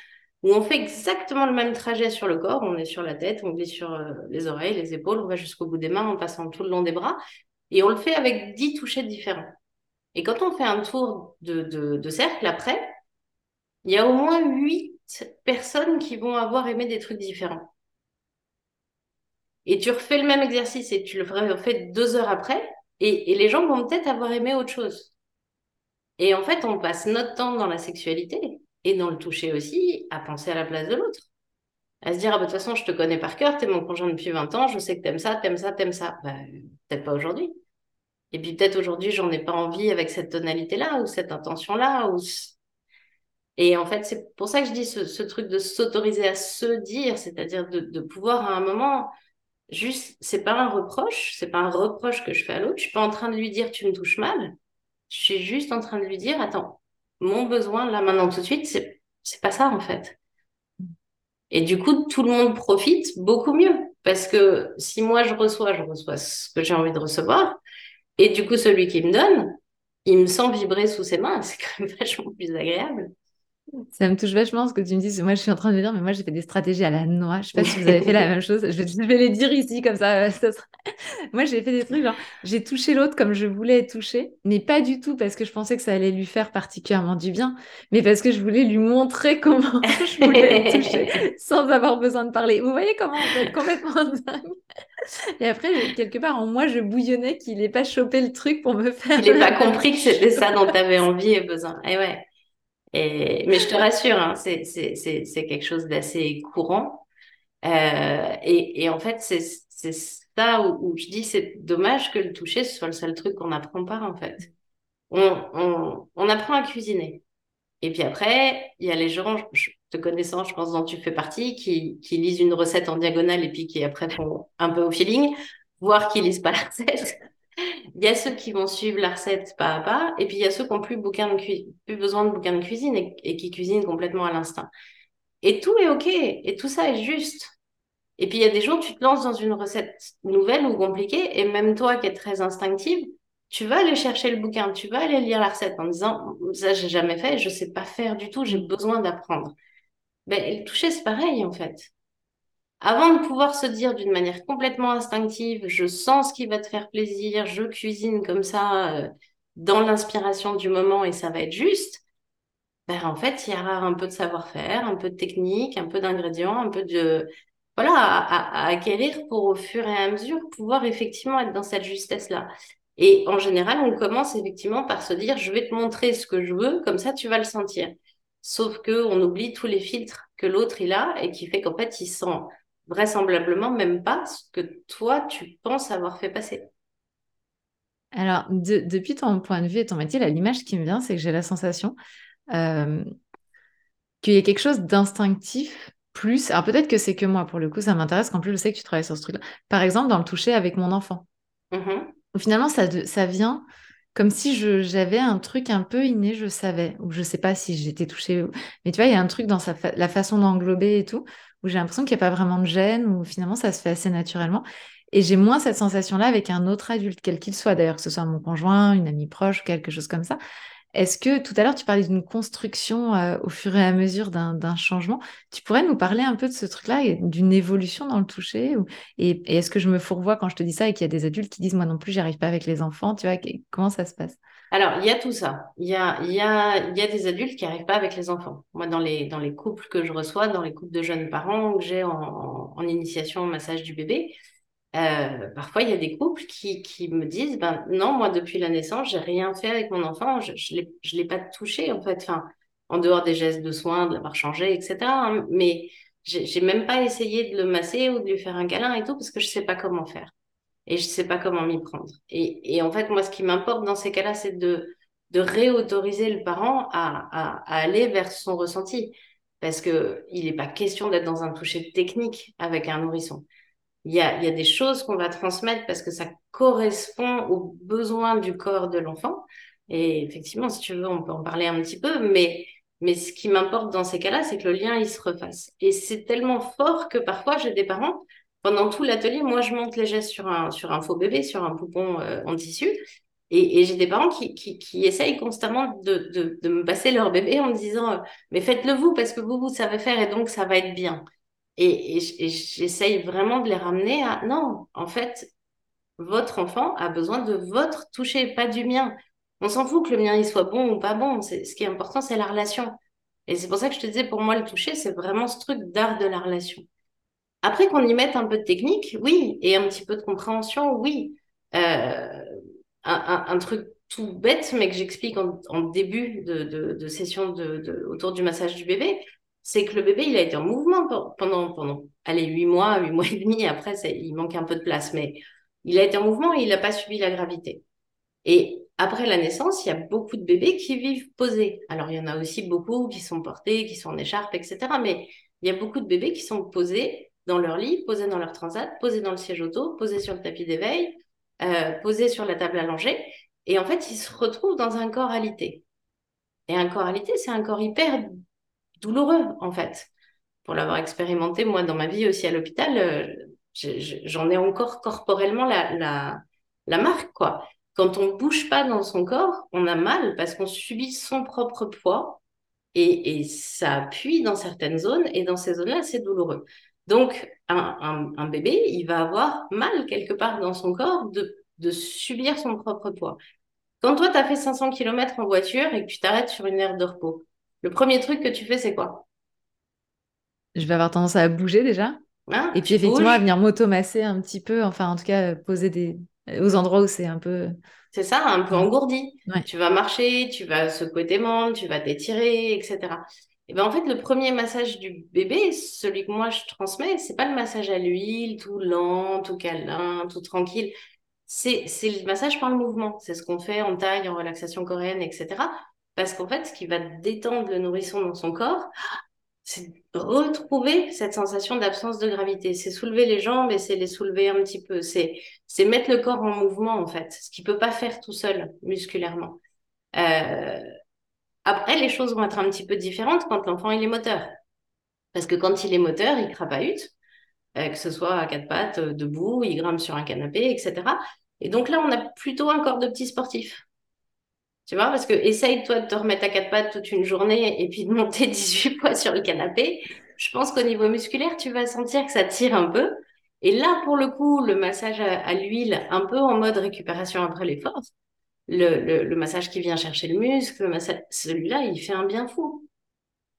où on fait exactement le même trajet sur le corps. On est sur la tête, on glisse sur euh, les oreilles, les épaules, on va jusqu'au bout des mains en passant tout le long des bras. Et on le fait avec 10 touchés différents. Et quand on fait un tour de, de, cercle après, il y a au moins 8 personnes qui vont avoir aimé des trucs différents. Et tu refais le même exercice et tu le refais deux heures après, et, les gens vont peut-être avoir aimé autre chose. Et en fait, on passe notre temps dans la sexualité et dans le toucher aussi, à penser à la place de l'autre. À se dire, ah bah, de toute façon, je te connais par cœur, t'es mon conjoint depuis 20 ans, je sais que t'aimes ça, t'aimes ça, t'aimes ça. Bah, peut-être pas aujourd'hui. Et puis peut-être aujourd'hui, j'en ai pas envie avec cette tonalité-là ou cette intention-là. Ou... Et en fait, c'est pour ça que je dis ce, truc de s'autoriser à se dire, c'est-à-dire de, pouvoir à un moment, juste, c'est pas un reproche, c'est pas un reproche que je fais à l'autre, je suis pas en train de lui dire tu me touches mal, je suis juste en train de lui dire, attends, mon besoin là maintenant tout de suite, c'est, c'est pas ça en fait. Et du coup, tout le monde profite beaucoup mieux. Parce que si moi je reçois, je reçois ce que j'ai envie de recevoir. Et du coup, celui qui me donne, il me sent vibrer sous ses mains. C'est quand même vachement plus agréable. Ça me touche vachement ce que tu me dis. Moi, je suis en train de dire, mais moi, j'ai fait des stratégies à la noix. Je sais pas si vous avez fait la même chose. Je vais, les dire ici, comme ça. moi, j'ai fait des trucs genre, j'ai touché l'autre comme je voulais être touchée, mais pas du tout parce que je pensais que ça allait lui faire particulièrement du bien, mais parce que je voulais lui montrer comment je voulais être touchée sans avoir besoin de parler. Vous voyez comment on peut être complètement dingue. Et après, quelque part, en moi, je bouillonnais qu'il n'ait pas chopé le truc pour me faire. Il n'ait pas compris que c'était ça dont tu avais envie et besoin. Et ouais. Mais je te rassure, hein, c'est quelque chose d'assez courant. Euh, et, et, en fait, c'est ça où, je dis c'est dommage que le toucher ce soit le seul truc qu'on n'apprend pas en fait. On, on, on, apprend à cuisiner. Et puis après, il y a les gens, je, te connaissant, je pense dont tu fais partie, qui, qui lisent une recette en diagonale et puis qui après font un peu au feeling, voire qui lisent pas la recette. Il y a ceux qui vont suivre la recette pas à pas, et puis il y a ceux qui n'ont plus, plus besoin de bouquin de cuisine et, qui cuisinent complètement à l'instinct. Et tout est OK, et tout ça est juste. Et puis il y a des jours, tu te lances dans une recette nouvelle ou compliquée, et même toi qui es très instinctive, tu vas aller chercher le bouquin, tu vas aller lire la recette en disant ça j'ai jamais fait, je sais pas faire du tout, j'ai besoin d'apprendre. Ben, le toucher c'est pareil en fait avant de pouvoir se dire d'une manière complètement instinctive, je sens ce qui va te faire plaisir, je cuisine comme ça euh, dans l'inspiration du moment et ça va être juste, ben, en fait, il y aura un peu de savoir-faire, un peu de technique, un peu d'ingrédients, un peu de... Voilà, à, acquérir pour au fur et à mesure pouvoir effectivement être dans cette justesse-là. Et en général, on commence effectivement par se dire, je vais te montrer ce que je veux, comme ça tu vas le sentir. Sauf que on oublie tous les filtres que l'autre il a et qui fait qu'en fait il sent vraisemblablement même pas ce que toi, tu penses avoir fait passer. Alors, depuis ton point de vue et ton métier, l'image qui me vient, c'est que j'ai la sensation euh, qu'il y a quelque chose d'instinctif plus. Alors, peut-être que c'est que moi, pour le coup, ça m'intéresse qu'en plus, je sais que tu travailles sur ce truc-là. Par exemple, dans le toucher avec mon enfant. Mm-hmm. Finalement, ça, ça vient comme si j'avais un truc un peu inné, je savais, ou je sais pas si j'étais touchée. Mais tu vois, il y a un truc dans sa la façon d'englober et tout, où j'ai l'impression qu'il n'y a pas vraiment de gêne, où finalement ça se fait assez naturellement. Et j'ai moins cette sensation-là avec un autre adulte, quel qu'il soit, d'ailleurs, que ce soit mon conjoint, une amie proche, quelque chose comme ça. Est-ce que tout à l'heure, tu parlais d'une construction euh, au fur et à mesure d'un changement Tu pourrais nous parler un peu de ce truc-là, d'une évolution dans le toucher Et, est-ce que je me fourvoie quand je te dis ça et qu'il y a des adultes qui disent Moi non plus, j'y arrive pas avec les enfants Tu vois, comment ça se passe? Alors, il y a tout ça. Il y a, y a, y a des adultes qui n'arrivent pas avec les enfants. Moi, dans les, dans les couples que je reçois, dans les couples de jeunes parents que j'ai en, initiation au massage du bébé, euh, parfois, il y a des couples qui, qui me disent, ben non, moi, depuis la naissance, j'ai rien fait avec mon enfant, je ne l'ai pas touché, en fait, en dehors des gestes de soins, de l'avoir changé, etc. Hein, mais j'ai même pas essayé de le masser ou de lui faire un câlin et tout, parce que je sais pas comment faire et je sais pas comment m'y prendre. Et, en fait, moi, ce qui m'importe dans ces cas-là, c'est de, de réautoriser le parent à, à, aller vers son ressenti. parce que il n'est pas question d'être dans un toucher technique avec un nourrisson. Il y a, y a des choses qu'on va transmettre parce que ça correspond aux besoins du corps de l'enfant. Et effectivement, si tu veux, on peut en parler un petit peu, mais, mais ce qui m'importe dans ces cas-là, c'est que le lien, il se refasse. Et c'est tellement fort que parfois, j'ai des parents, pendant tout l'atelier, moi, je monte les gestes sur un, sur un faux bébé, sur un poupon euh, en tissu. Et, j'ai des parents qui, qui, essayent constamment de, de, me passer leur bébé en me disant, euh, mais faites-le vous parce que vous, vous savez faire et donc ça va être bien. Et, j'essaye vraiment de les ramener à, non, en fait, votre enfant a besoin de votre toucher, pas du mien. On s'en fout que le mien il soit bon ou pas bon. Ce qui est important, c'est la relation. Et c'est pour ça que je te disais, pour moi, le toucher, c'est vraiment ce truc d'art de la relation. Après qu'on y mette un peu de technique, oui, et un petit peu de compréhension, oui. Euh, un, truc tout bête, mais que j'explique en, début de, de, session de, autour du massage du bébé, c'est que le bébé, il a été en mouvement pendant, pendant allez, huit mois, huit mois et demi. Après, il manque un peu de place, mais il a été en mouvement et il n'a pas subi la gravité. Et après la naissance, il y a beaucoup de bébés qui vivent posés. Alors, il y en a aussi beaucoup qui sont portés, qui sont en écharpe, etc. Mais il y a beaucoup de bébés qui sont posés dans leur lit, posés dans leur transat, posés dans le siège auto, posés sur le tapis d'éveil, euh, posés sur la table allongée. Et en fait, ils se retrouvent dans un corps alité. Et un corps alité, c'est un corps hyper douloureux, en fait. Pour l'avoir expérimenté, moi, dans ma vie aussi à l'hôpital, euh, j'en ai encore corporellement la, marque, quoi. Quand on bouge pas dans son corps, on a mal parce qu'on subit son propre poids et, et, ça appuie dans certaines zones et dans ces zones-là, c'est douloureux. Donc, un, un, un, bébé, il va avoir mal quelque part dans son corps de, de subir son propre poids. Quand toi, tu as fait 500 km en voiture et que tu t'arrêtes sur une aire de repos, le premier truc que tu fais, c'est quoi? Je vais avoir tendance à bouger déjà. Hein, et puis effectivement, à venir m'automasser un petit peu, enfin en tout cas, poser des, aux endroits où c'est un peu. C'est ça, un peu engourdi. Tu vas marcher, tu vas secouer tes membres, tu vas t'étirer, etc. Et ben en fait, le premier massage du bébé, celui que moi je transmets, c'est pas le massage à l'huile, tout lent, tout câlin, tout tranquille. C'est, le massage par le mouvement. C'est ce qu'on fait en taille, en relaxation coréenne, etc. Parce qu'en fait, ce qui va détendre le nourrisson dans son corps, c'est retrouver cette sensation d'absence de gravité. C'est soulever les jambes et c'est les soulever un petit peu. C'est, mettre le corps en mouvement, en fait, ce qu'il peut pas faire tout seul, musculairement. Euh, après, les choses vont être un petit peu différentes quand l'enfant il est moteur. Parce que quand il est moteur, il crapahute, euh, que ce soit à quatre pattes, euh, debout, il grimpe sur un canapé, etc. Et donc là, on a plutôt un corps de petit sportif. Tu vois, parce que essaye toi de te remettre à quatre pattes toute une journée et puis de monter 18 poids sur le canapé. Je pense qu'au niveau musculaire, tu vas sentir que ça tire un peu. Et là, pour le coup, le massage à, l'huile, un peu en mode récupération après l'effort, le, le, le, massage qui vient chercher le muscle, le massage, celui-là, il fait un bien fou.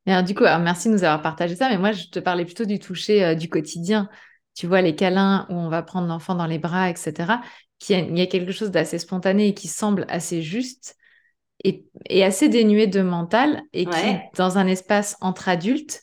Et alors, du coup, alors, merci de nous avoir partagé ça, mais moi, je te parlais plutôt du toucher euh, du quotidien. Tu vois, les câlins où on va prendre l'enfant dans les bras, etc. Qui il y a quelque chose d'assez spontané et qui semble assez juste et, assez dénué de mental et qui, dans un espace entre adultes,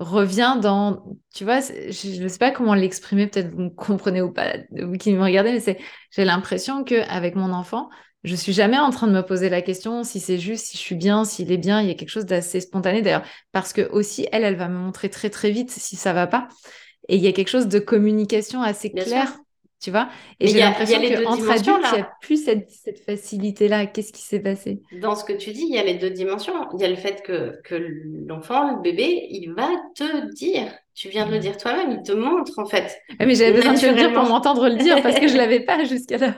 revient dans, tu vois, je ne sais pas comment l'exprimer, peut-être vous me comprenez ou pas, vous qui me regardez, mais c'est, j'ai l'impression qu'avec mon enfant, je suis jamais en train de me poser la question si c'est juste, si je suis bien, s'il est bien. Il y a quelque chose d'assez spontané d'ailleurs, parce que aussi elle, elle va me montrer très très vite si ça va pas. Et il y a quelque chose de communication assez clair tu vois Et j'ai l'impression qu'entre adultes, il n'y a plus cette, cette facilité-là. Qu'est-ce qui s'est passé? Dans ce que tu dis, il y a les deux dimensions. Il y a le fait que, que l'enfant, le bébé, il va te dire. Tu viens de le mmh. dire toi-même, il te montre en fait. mais j'avais besoin de le dire pour m'entendre le dire parce que je l'avais pas jusqu'à là.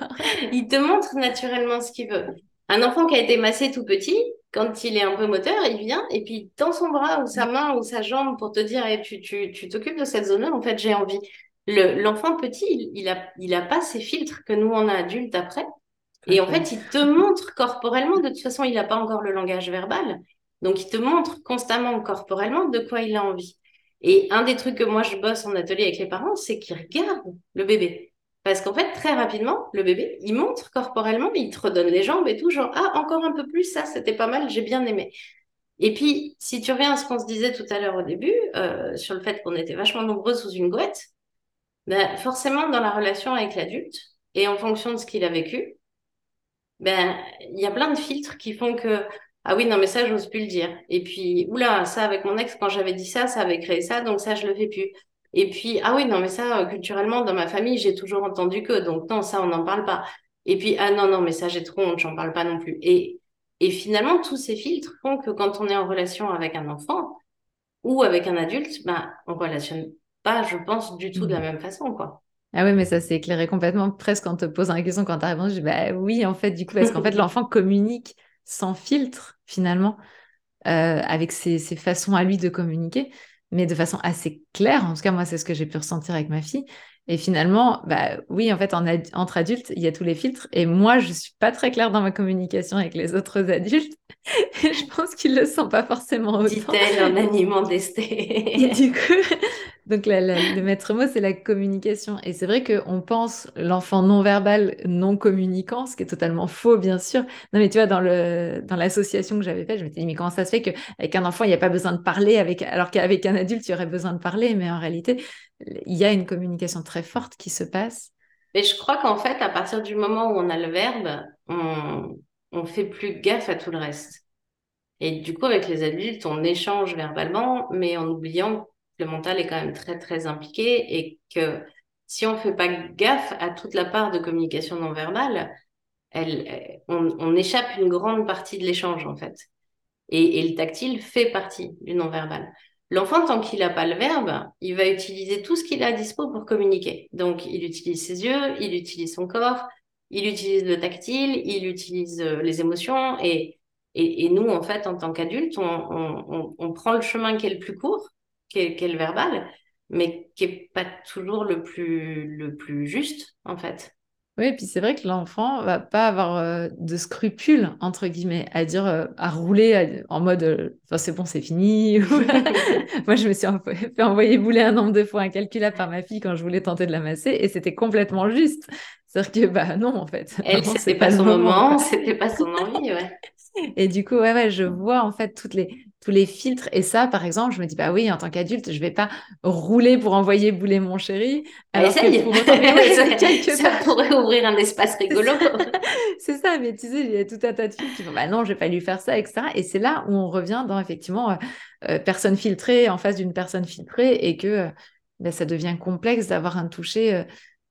il te montre naturellement ce qu'il veut. Un enfant qui a été massé tout petit, quand il est un peu moteur, il vient et puis tend son bras ou sa main ou sa jambe pour te dire hey, tu, tu, tu t'occupes de cette zone-là, en fait j'ai envie l'enfant petit, il, n'a a, il a pas ces filtres que nous, on a adultes après. Et en fait, il te montre corporellement, de toute façon, il n'a pas encore le langage verbal. Donc, il te montre constamment corporellement de quoi il a envie. Et un des trucs que moi, je bosse en atelier avec les parents, c'est qu'ils regardent le bébé. Parce qu'en fait, très rapidement, le bébé, il montre corporellement, il te redonne les jambes et tout, genre, ah, encore un peu plus, ça, c'était pas mal, j'ai bien aimé. Et puis, si tu reviens à ce qu'on se disait tout à l'heure au début, euh, sur le fait qu'on était vachement nombreux sous une gouette, ben, forcément, dans la relation avec l'adulte, et en fonction de ce qu'il a vécu, ben, il y a plein de filtres qui font que ah oui, non, mais ça, j'ose plus le dire. Et puis, oula, ça, avec mon ex, quand j'avais dit ça, ça avait créé ça, donc ça, je le fais plus. Et puis, ah oui, non, mais ça, euh, culturellement, dans ma famille, j'ai toujours entendu que, donc non, ça, on n'en parle pas. Et puis, ah non, non, mais ça, j'ai trop honte, j'en parle pas non plus. Et, et finalement, tous ces filtres font que quand on est en relation avec un enfant ou avec un adulte, ben, on relationne pas, je pense, du tout de la mmh. même façon, quoi. Ah oui, mais ça s'est éclairé complètement. Presque on te pose une question, quand tu as répondu, je dis bah oui, en fait, du coup, parce qu'en fait, l'enfant communique sans filtre, finalement, euh, avec ses, ses, façons à lui de communiquer, mais de façon assez claire. En tout cas, moi, c'est ce que j'ai pu ressentir avec ma fille. Et finalement, bah oui, en fait, entre adultes, il y a tous les filtres. Et moi, je suis pas très claire dans ma communication avec les autres adultes. Et je pense qu'ils le sentent pas forcément autant. Dit-elle en animant desté. Et du coup, donc le maître mot, c'est la communication. Et c'est vrai qu'on pense l'enfant non verbal, non communicant, ce qui est totalement faux, bien sûr. Non, mais tu vois, dans dans l'association que j'avais faite, je me suis dit, mais comment ça se fait qu'avec un enfant, il n'y a pas besoin de parler, avec... alors qu'avec un adulte, il y aurait besoin de parler. Mais en réalité, il y a une communication très forte qui se passe. Mais je crois qu'en fait, à partir du moment où on a le verbe, on, on fait plus gaffe à tout le reste. Et du coup, avec les adultes, on échange verbalement, mais en oubliant le mental est quand même très, très impliqué et que si on fait pas gaffe à toute la part de communication non verbale, on, on échappe une grande partie de l'échange, en fait. Et, et, le tactile fait partie du non verbal. L'enfant, tant qu'il n'a pas le verbe, il va utiliser tout ce qu'il a à dispo pour communiquer. Donc, il utilise ses yeux, il utilise son corps, il utilise le tactile, il utilise euh, les émotions. Et, et, nous, en fait, en tant qu'adultes, on, on, prend le chemin qui est le plus court, qui est, qui est le verbal, mais qui n'est pas toujours le plus, le plus juste, en fait. Oui, et puis c'est vrai que l'enfant va pas avoir euh, de scrupules, entre guillemets, à dire, euh, à rouler en mode euh, c'est bon, c'est fini. Moi, je me suis fait envoyer bouler un nombre de fois incalculable par ma fille quand je voulais tenter de la masser et c'était complètement juste. C'est-à-dire que, bah non, en fait. Elle, c'était pas, pas son moment, c'était pas son envie, ouais. Et du coup, ouais, ouais, je vois en fait toutes les, tous les filtres. Et ça, par exemple, je me dis, bah oui, en tant qu'adulte, je vais pas rouler pour envoyer bouler mon chéri. Bah, alors que pour ça, pourrait ouvrir un espace rigolo. c'est ça, mais tu sais, il y a tout un tas de filles qui vont, bah non, je vais pas lui faire ça, etc. Et c'est là où on revient dans effectivement euh, euh, personne filtrée en face d'une personne filtrée et que euh, bah, ça devient complexe d'avoir un toucher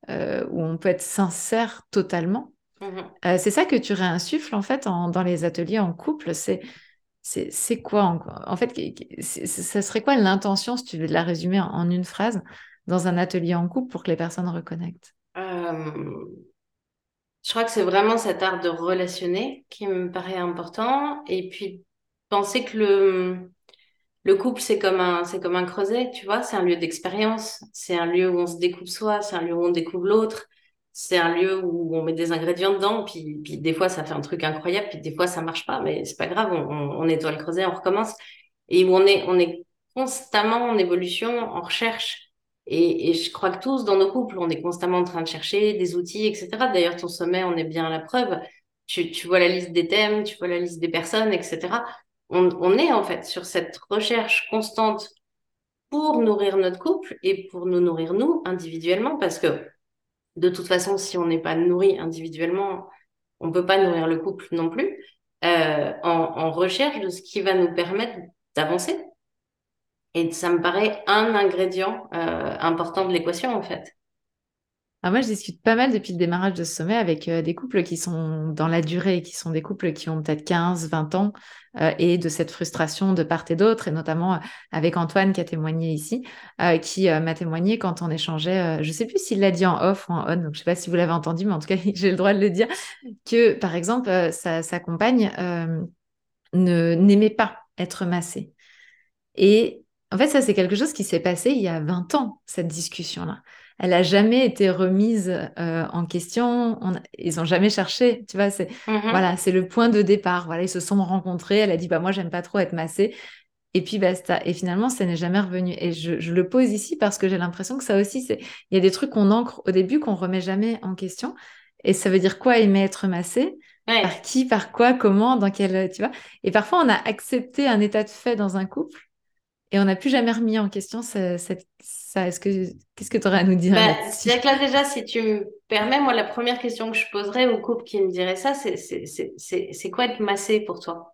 où on peut être sincère totalement. Mmh c'est ça que tu réinsuffles en fait dans les ateliers en couple, c'est c'est quoi en, fait ça serait quoi l'intention si tu veux la résumer en, une phrase dans un atelier en couple pour que les personnes reconnectent? Je crois que c'est vraiment cet art de relationner qui me paraît important. Et puis penser que le le couple c'est comme un c'est comme un creuset, tu vois, c'est un lieu d'expérience, c'est un lieu où on se découvre soi, c'est un lieu où on découvre l'autre c'est un lieu où on met des ingrédients dedans, puis, puis des fois ça fait un truc incroyable, puis des fois ça marche pas, mais c'est pas grave, on, on, nettoie le creuset, on recommence, et où on est, on est constamment en évolution, en recherche. Et, et je crois que tous dans nos couples, on est constamment en train de chercher des outils, etc. D'ailleurs, ton sommet, on est bien à la preuve. Tu, tu vois la liste des thèmes, tu vois la liste des personnes, etc. On, on est en fait sur cette recherche constante pour nourrir notre couple et pour nous nourrir nous individuellement, parce que de toute façon, si on n'est pas nourri individuellement, on ne peut pas nourrir le couple non plus, euh, en, recherche de ce qui va nous permettre d'avancer. Et ça me paraît un ingrédient euh, important de l'équation, en fait. Alors moi, je discute pas mal depuis le démarrage de ce sommet avec euh, des couples qui sont dans la durée, qui sont des couples qui ont peut-être 15, 20 ans, euh, et de cette frustration de part et d'autre, et notamment euh, avec Antoine qui a témoigné ici, qui m'a témoigné quand on échangeait, je sais plus s'il l'a dit en off ou en on, donc je sais pas si vous l'avez entendu, mais en tout cas, j'ai le droit de le dire, que par exemple, sa, sa, compagne ne n'aimait pas être massée. Et en fait, ça, c'est quelque chose qui s'est passé il y a 20 ans, cette discussion-là elle a jamais été remise euh, en question. ils ont jamais cherché, tu vois. C'est mmh voilà, c'est le point de départ. Voilà, ils se sont rencontrés. Elle a dit bah moi j'aime pas trop être massée. Et puis basta. Et finalement, ça n'est jamais revenu. Et je, le pose ici parce que j'ai l'impression que ça aussi, c'est il y a des trucs qu'on ancre au début qu'on remet jamais en question. Et ça veut dire quoi aimer être massé Par qui, par quoi, comment, dans quel, tu vois? Et parfois, on a accepté un état de fait dans un couple et on n'a plus jamais remis en question ça. Est-ce que qu'est-ce que tu aurais à nous dire bah, C'est que là déjà, si tu me permets, moi la première question que je poserais au couple qui me dirait ça, c'est c'est quoi être massé pour toi?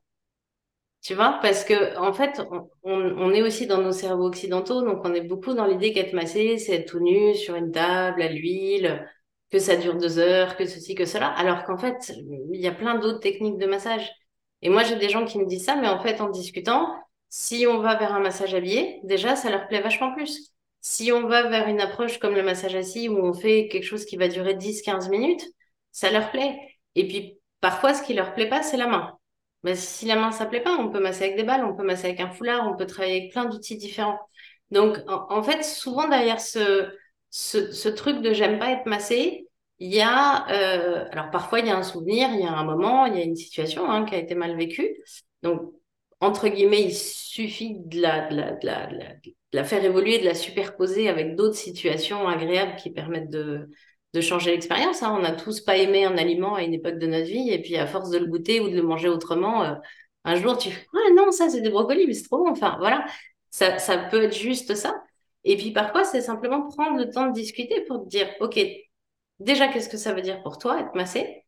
Tu vois, parce que en fait, on, on, est aussi dans nos cerveaux occidentaux, donc on est beaucoup dans l'idée qu'être massé, c'est être tout nu sur une table à l'huile, que ça dure deux heures, que ceci, que cela, alors qu'en fait, il y a plein d'autres techniques de massage. Et moi, j'ai des gens qui me disent ça, mais en fait, en discutant, si on va vers un massage habillé, déjà, ça leur plaît vachement plus. Si on va vers une approche comme le massage assis, où on fait quelque chose qui va durer 10-15 minutes, ça leur plaît. Et puis, parfois, ce qui leur plaît pas, c'est la main. Mais si la main, ça plaît pas, on peut masser avec des balles, on peut masser avec un foulard, on peut travailler avec plein d'outils différents. Donc, en, fait, souvent derrière ce, ce, truc de j'aime pas être massé, il y a, euh, alors parfois il y a un souvenir, il y a un moment, il y a une situation hein, qui a été mal vécue. Donc, entre guillemets, il suffit de la, faire évoluer, de la superposer avec d'autres situations agréables qui permettent de, de changer l'expérience. Hein. On n'a tous pas aimé un aliment à une époque de notre vie, et puis à force de le goûter ou de le manger autrement, euh, un jour tu fais ah non ça c'est des brocolis, mais c'est trop bon. Enfin voilà, ça, ça peut être juste ça. Et puis parfois c'est simplement prendre le temps de discuter pour te dire ok déjà qu'est-ce que ça veut dire pour toi être massé?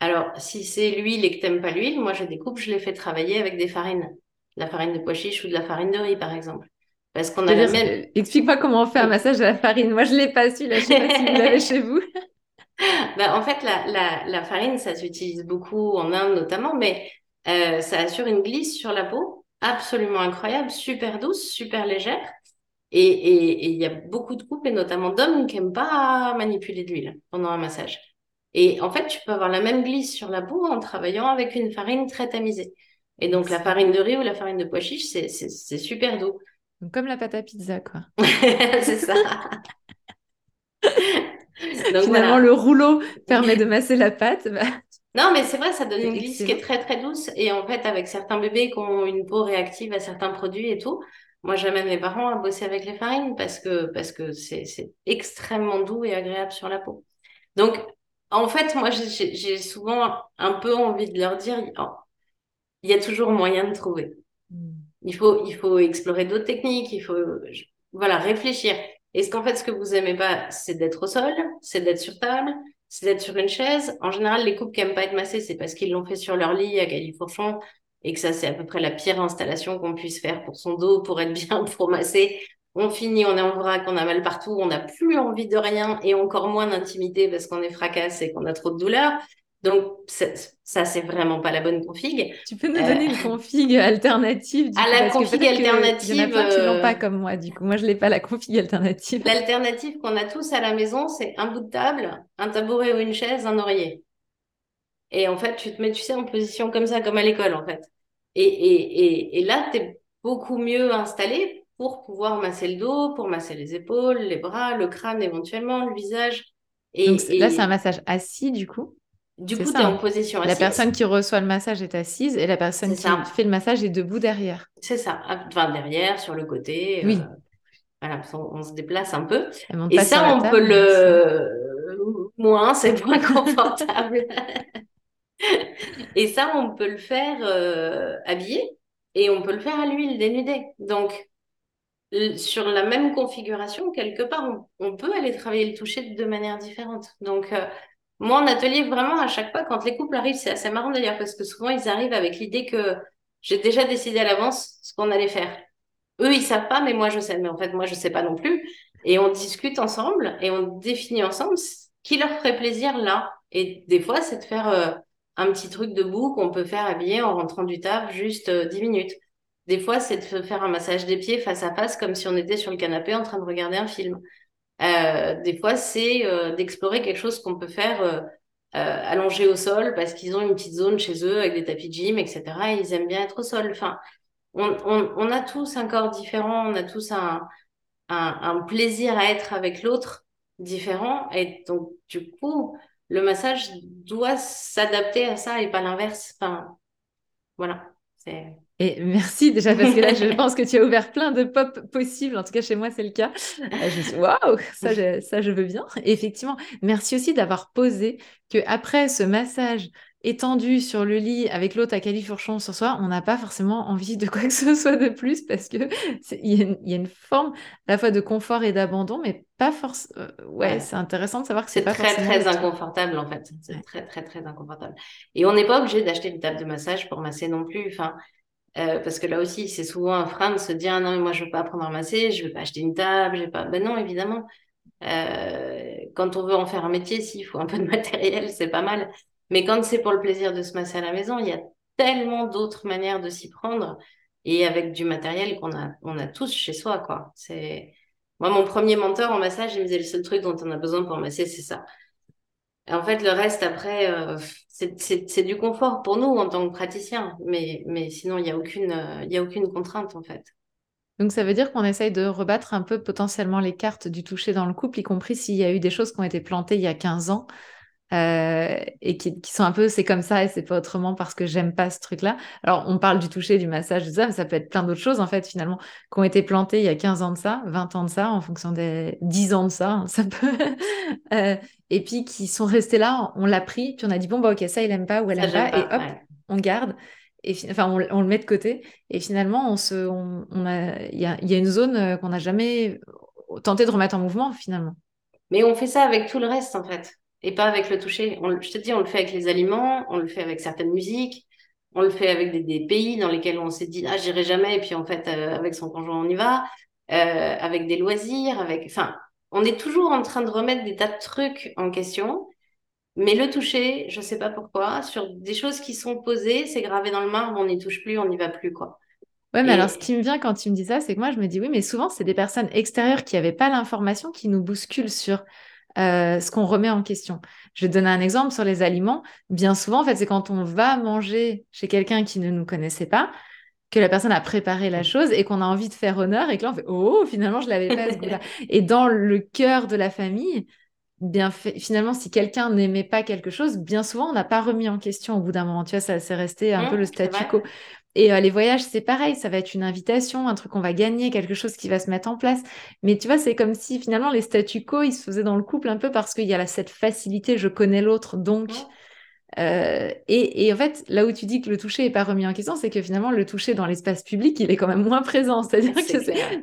Alors si c'est l'huile et que t'aimes pas l'huile, moi je découpe, je les fais travailler avec des farines, de la farine de pois chiche ou de la farine de riz par exemple. Parce qu'on a la même... Explique-moi comment on fait un massage à la farine. Moi, je ne l'ai pas su, là, je sais pas si vous l'avez chez vous. Bah, en fait, la, la, la farine, ça s'utilise beaucoup en Inde notamment, mais euh, ça assure une glisse sur la peau absolument incroyable, super douce, super légère. Et il y a beaucoup de couples, et notamment d'hommes, qui n'aiment pas manipuler de l'huile pendant un massage. Et en fait, tu peux avoir la même glisse sur la peau en travaillant avec une farine très tamisée. Et donc, la farine de riz ou la farine de pois chiche, c'est super doux. Donc, comme la pâte à pizza, quoi. c'est ça. Donc, Finalement, le rouleau permet de masser la pâte. Bah. Non, mais c'est vrai, ça donne une glisse qui est très, très douce. Et en fait, avec certains bébés qui ont une peau réactive à certains produits et tout, moi, j'amène mes parents à bosser avec les farines parce que parce que c'est extrêmement doux et agréable sur la peau. Donc, en fait, moi, j'ai souvent un peu envie de leur dire, oh, il y a toujours moyen de trouver. Hmm. Il faut, il faut explorer d'autres techniques, il faut voilà, réfléchir. Est-ce qu'en fait, ce que vous aimez pas, c'est d'être au sol, c'est d'être sur table, c'est d'être sur une chaise? En général, les couples qui aiment pas être massés, c'est parce qu'ils l'ont fait sur leur lit à Califourchon et que ça, c'est à peu près la pire installation qu'on puisse faire pour son dos, pour être bien, pour masser. On finit, on est en vrac, on a mal partout, on n'a plus envie de rien et encore moins d'intimité parce qu'on est fracasse et qu'on a trop de douleur. Donc, ça, c'est vraiment pas la bonne config. Tu peux nous donner une euh, config alternative À la config alternative. Il y en a plein qui l'ont pas comme moi, du coup. Moi, je l'ai pas, la config alternative. L'alternative qu'on a tous à la maison, c'est un bout de table, un tabouret ou une chaise, un oreiller. Et en fait, tu te mets, tu sais, en position comme ça, comme à l'école, en fait. Et, et, et, et là, tu es beaucoup mieux installé pour pouvoir masser le dos, pour masser les épaules, les bras, le crâne éventuellement, le visage. Et, Donc, là, c'est un massage assis, du coup du coup, tu es en position assise. La personne qui reçoit le massage est assise et la personne qui fait le massage est debout derrière. C'est ça, enfin derrière, sur le côté. Oui. Euh, voilà, on, se déplace un peu. Et ça, on peut le. Moins, c'est moins confortable. et ça, on peut le faire euh, habillé et on peut le faire à l'huile dénudée. Donc, sur la même configuration, quelque part, on, peut aller travailler le toucher de manière différente. Donc, euh, moi, en atelier, vraiment, à chaque fois, quand les couples arrivent, c'est assez marrant d'ailleurs, parce que souvent, ils arrivent avec l'idée que j'ai déjà décidé à l'avance ce qu'on allait faire. Eux, ils savent pas, mais moi, je sais. Mais en fait, moi, je sais pas non plus. Et on discute ensemble et on définit ensemble ce qui leur ferait plaisir là. Et des fois, c'est de faire euh, un petit truc debout qu'on peut faire habiller en rentrant du taf juste euh, 10 minutes. Des fois, c'est de faire un massage des pieds face à face, comme si on était sur le canapé en train de regarder un film. Euh, des fois, c'est euh, d'explorer quelque chose qu'on peut faire euh, allongé au sol parce qu'ils ont une petite zone chez eux avec des tapis de gym, etc. Et ils aiment bien être au sol. Enfin, on, a tous un corps différent, on a tous un plaisir à être avec l'autre différent. Et donc, du coup, le massage doit s'adapter à ça et pas l'inverse. Enfin, voilà. C'est. Et merci déjà parce que là, je pense que tu as ouvert plein de pop possibles. En tout cas, chez moi, c'est le cas. Euh, je suis waouh, ça, je, ça, je veux bien. Et effectivement, merci aussi d'avoir posé que après ce massage étendu sur le lit avec l'autre à califourchon sur soi, on n'a pas forcément envie de quoi que ce soit de plus parce que il y, a une forme à la fois de confort et d'abandon, mais pas forcément. Euh, ouais, c'est intéressant de savoir que c'est pas très très inconfortable en fait. C'est très très très inconfortable. Et on n'est pas obligé d'acheter une table de massage pour masser non plus. Enfin, Euh, parce que là aussi, c'est souvent un frein de se dire ah non, mais moi je veux pas apprendre à masser, je veux pas acheter une table, j'ai pas. Ben non, évidemment. Euh, quand on veut en faire un métier, s'il faut un peu de matériel, c'est pas mal. Mais quand c'est pour le plaisir de se masser à la maison, il y a tellement d'autres manières de s'y prendre et avec du matériel qu'on a, on a tous chez soi, quoi. C'est moi mon premier mentor en massage, il me disait le seul truc dont on a besoin pour masser, c'est ça. En fait, le reste après, euh, c'est du confort pour nous en tant que praticiens, mais mais sinon il y a aucune a aucune contrainte en fait. Donc ça veut dire qu'on essaye de rebattre un peu potentiellement les cartes du toucher dans le couple, y compris s'il y a eu des choses qui ont été plantées il y a 15 ans euh, et qui, sont un peu c'est comme ça et c'est pas autrement parce que j'aime pas ce truc-là. Alors on parle du toucher, du massage, de ça, mais ça peut être plein d'autres choses en fait finalement qui ont été plantées il y a 15 ans de ça, 20 ans de ça, en fonction des 10 ans de ça, hein, ça peut. euh, et puis qui sont restés là, on l'a pris, puis on a dit bon bah ok ça il aime pas ou elle aime pas, et hop on garde. Et enfin, on, on, le met de côté. Et finalement, on se, on, on a, il y a, y a, une zone euh, qu'on n'a jamais tenté de remettre en mouvement finalement. Mais on fait ça avec tout le reste en fait et pas avec le toucher. On, je te dis, on le fait avec les aliments, on le fait avec certaines musiques, on le fait avec des, des pays dans lesquels on s'est dit ah j'irai jamais et puis en fait euh, avec son conjoint on y va, euh, avec des loisirs, avec enfin on est toujours en train de remettre des tas de trucs en question. Mais le toucher, je sais pas pourquoi, sur des choses qui sont posées, c'est gravé dans le marbre, on n'y touche plus, on n'y va plus quoi. Ouais, mais alors ce qui me vient quand tu me dis ça, c'est que moi je me dis oui, mais souvent c'est des personnes extérieures qui n'avaient pas l'information qui nous bousculent sur euh, ce qu'on remet en question. Je vais te donner un exemple sur les aliments. Bien souvent, en fait, c'est quand on va manger chez quelqu'un qui ne nous connaissait pas, que la personne a préparé la chose et qu'on a envie de faire honneur et que là, on fait Oh, finalement, je l'avais pas ce goût-là. Et dans le cœur de la famille, bien finalement, si quelqu'un n'aimait pas quelque chose, bien souvent, on n'a pas remis en question au bout d'un moment. Tu vois, ça c'est resté un mmh, peu le statu quo. Et euh, les voyages, c'est pareil, ça va être une invitation, un truc qu'on va gagner, quelque chose qui va se mettre en place. Mais tu vois, c'est comme si finalement les statu quo, ils se faisaient dans le couple un peu parce qu'il y a cette facilité, je connais l'autre, donc. Euh, et, en fait, là où tu dis que le toucher n'est pas remis en question, c'est que finalement, le toucher dans l'espace public, il est quand même moins présent. C'est-à-dire que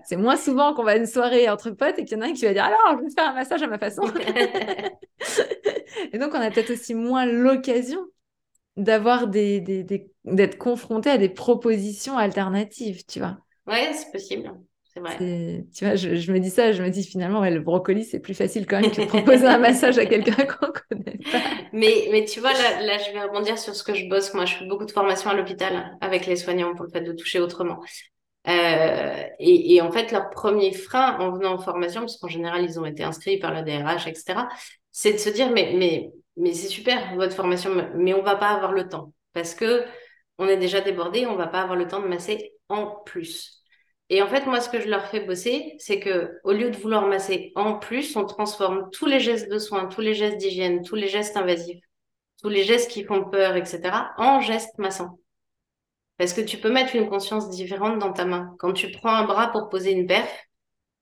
c'est moins souvent qu'on va à une soirée entre potes et qu'il y en a un qui va dire Alors, je vais faire un massage à ma façon. et donc, on a peut-être aussi moins l'occasion d'avoir des, des, d'être confronté à des propositions alternatives, tu vois. Ouais, c'est possible. C'est vrai. Tu vois, je, je, me dis ça, je me dis finalement, ouais, le brocoli, c'est plus facile quand même que de proposer un massage à quelqu'un qu'on connaît pas. Mais, mais tu vois, là, là, je vais rebondir sur ce que je bosse. Moi, je fais beaucoup de formations à l'hôpital avec les soignants pour le fait de toucher autrement. Euh, et, et, en fait, leur premier frein en venant en formation, parce qu'en général, ils ont été inscrits par la DRH, etc., c'est de se dire, mais, mais mais c'est super votre formation, mais on va pas avoir le temps parce que on est déjà débordé, on va pas avoir le temps de masser en plus. Et en fait, moi, ce que je leur fais bosser, c'est que au lieu de vouloir masser en plus, on transforme tous les gestes de soins, tous les gestes d'hygiène, tous les gestes invasifs, tous les gestes qui font peur, etc., en gestes massants. Parce que tu peux mettre une conscience différente dans ta main. Quand tu prends un bras pour poser une perf,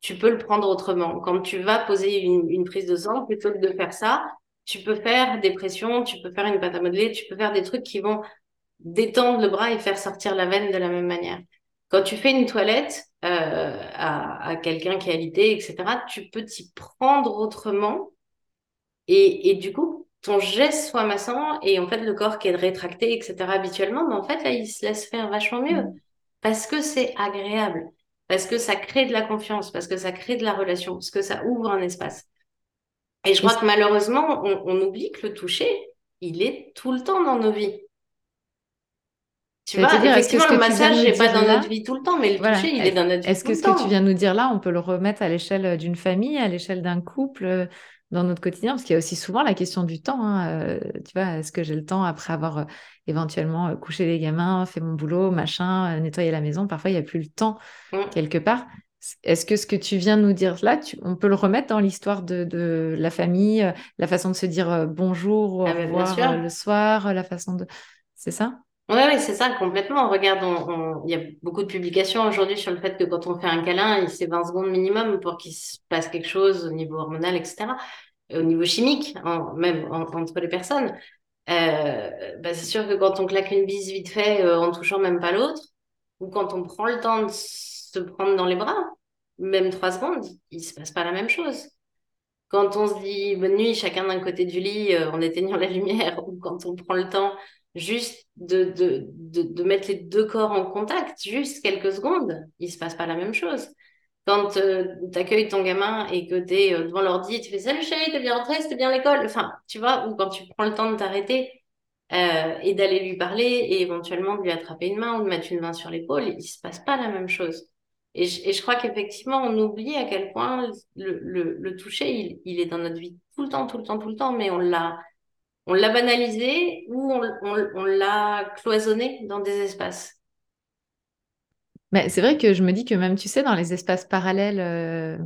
tu peux le prendre autrement. Quand tu vas poser une, une prise de sang, plutôt que de faire ça, tu peux faire des pressions, tu peux faire une pâte à modeler, tu peux faire des trucs qui vont détendre le bras et faire sortir la veine de la même manière. Quand tu fais une toilette euh, à, à quelqu'un qui a alité, etc., tu peux t'y prendre autrement et, et du coup, ton geste soit massant et en fait, le corps qui est rétracté, etc., habituellement, mais en fait, là, il se laisse faire vachement mieux mmh. parce que c'est agréable, parce que ça crée de la confiance, parce que ça crée de la relation, parce que ça ouvre un espace. Et je crois que malheureusement, on, oublie que le toucher, il est tout le temps dans nos vies. Tu vois, dire, effectivement, le massage n'est pas dans notre vie tout le temps, mais le toucher, il est dans notre vie Est-ce que ce que tu viens de nous dire là, on peut le remettre à l'échelle d'une famille, à l'échelle d'un couple, euh, dans notre quotidien? Parce qu'il y a aussi souvent la question du temps. Hein, euh, tu vois, est-ce que j'ai le temps après avoir euh, éventuellement couché les gamins, fait mon boulot, machin, nettoyé la maison? Parfois, il n'y a plus le temps mmh. quelque part. Est-ce que ce que tu viens de nous dire là, on peut le remettre dans l'histoire de, la famille, euh, la façon de se dire euh, bonjour, au ah revoir euh, le soir, la façon de... C'est ça? Oui, c'est ça, complètement. Regarde, il y a beaucoup de publications aujourd'hui sur le fait que quand on fait un câlin, c'est 20 secondes minimum pour qu'il se passe quelque chose au niveau hormonal, etc. au niveau chimique, même entre les personnes. Bah, c'est sûr que quand on claque une bise vite fait en touchant même pas l'autre, ou quand on prend le temps de se prendre dans les bras, même trois secondes, il se passe pas la même chose. Quand on se dit bonne nuit, chacun d'un côté du lit, euh, en éteignant la lumière, ou quand on prend le temps juste de, de, de, de mettre les deux corps en contact, juste quelques secondes, il se passe pas la même chose. Quand euh, tu accueilles ton gamin et que tu es euh, devant l'ordi, tu fais Salut chérie, t'es bien rentré, c'était bien l'école. Enfin, tu vois, ou quand tu prends le temps de t'arrêter euh, et d'aller lui parler et éventuellement de lui attraper une main ou de mettre une main sur l'épaule, il se passe pas la même chose. Et je, et je crois qu'effectivement, on oublie à quel point le, le, le toucher, il, il, est dans notre vie tout le temps, tout le temps, tout le temps, mais on l'a, on l'a banalisé ou on, on, on l'a cloisonné dans des espaces? C'est vrai que je me dis que même, tu sais, dans les espaces parallèles, euh,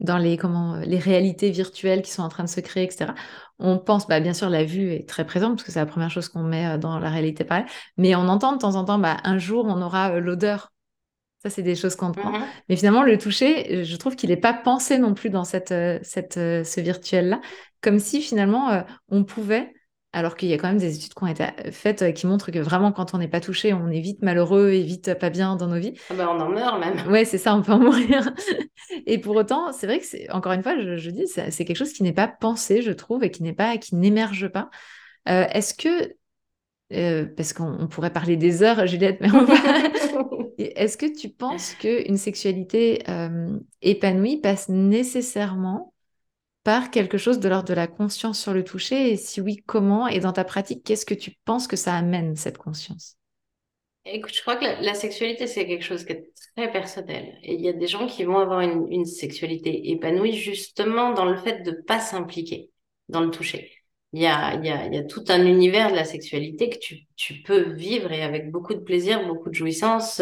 dans les, comment, les réalités virtuelles qui sont en train de se créer, etc., on pense, bah, bien sûr, la vue est très présente parce que c'est la première chose qu'on met euh, dans la réalité parallèle, mais on entend de temps en temps, bah, un jour, on aura euh, l'odeur. Ça, c'est des choses qu'on prend. Mhm. Mais finalement, le toucher, je trouve qu'il n'est pas pensé non plus dans cette, cette, ce virtuel-là, comme si finalement, on pouvait alors qu'il y a quand même des études qui ont été faites euh, qui montrent que vraiment, quand on n'est pas touché, on est vite malheureux et vite pas bien dans nos vies. Ah bah, on en meurt même. Ouais, c'est ça, on peut en mourir. et pour autant, c'est vrai que c'est, encore une fois, je, je dis, c'est quelque chose qui n'est pas pensé, je trouve, et qui n'est pas, qui n'émerge pas. Euh, est-ce que, euh, parce qu'on pourrait parler des heures, Juliette, mais on va... est-ce que tu penses qu'une sexualité euh, épanouie passe nécessairement par quelque chose de l'ordre de la conscience sur le toucher Et si oui, comment Et dans ta pratique, qu'est-ce que tu penses que ça amène, cette conscience? Écoute, je crois que la, sexualité, c'est quelque chose qui est très personnel. Et il y a des gens qui vont avoir une, sexualité épanouie justement dans le fait de pas s'impliquer dans le toucher. Il y a, il y, a, tout un univers de la sexualité que tu, tu peux vivre et avec beaucoup de plaisir, beaucoup de jouissance,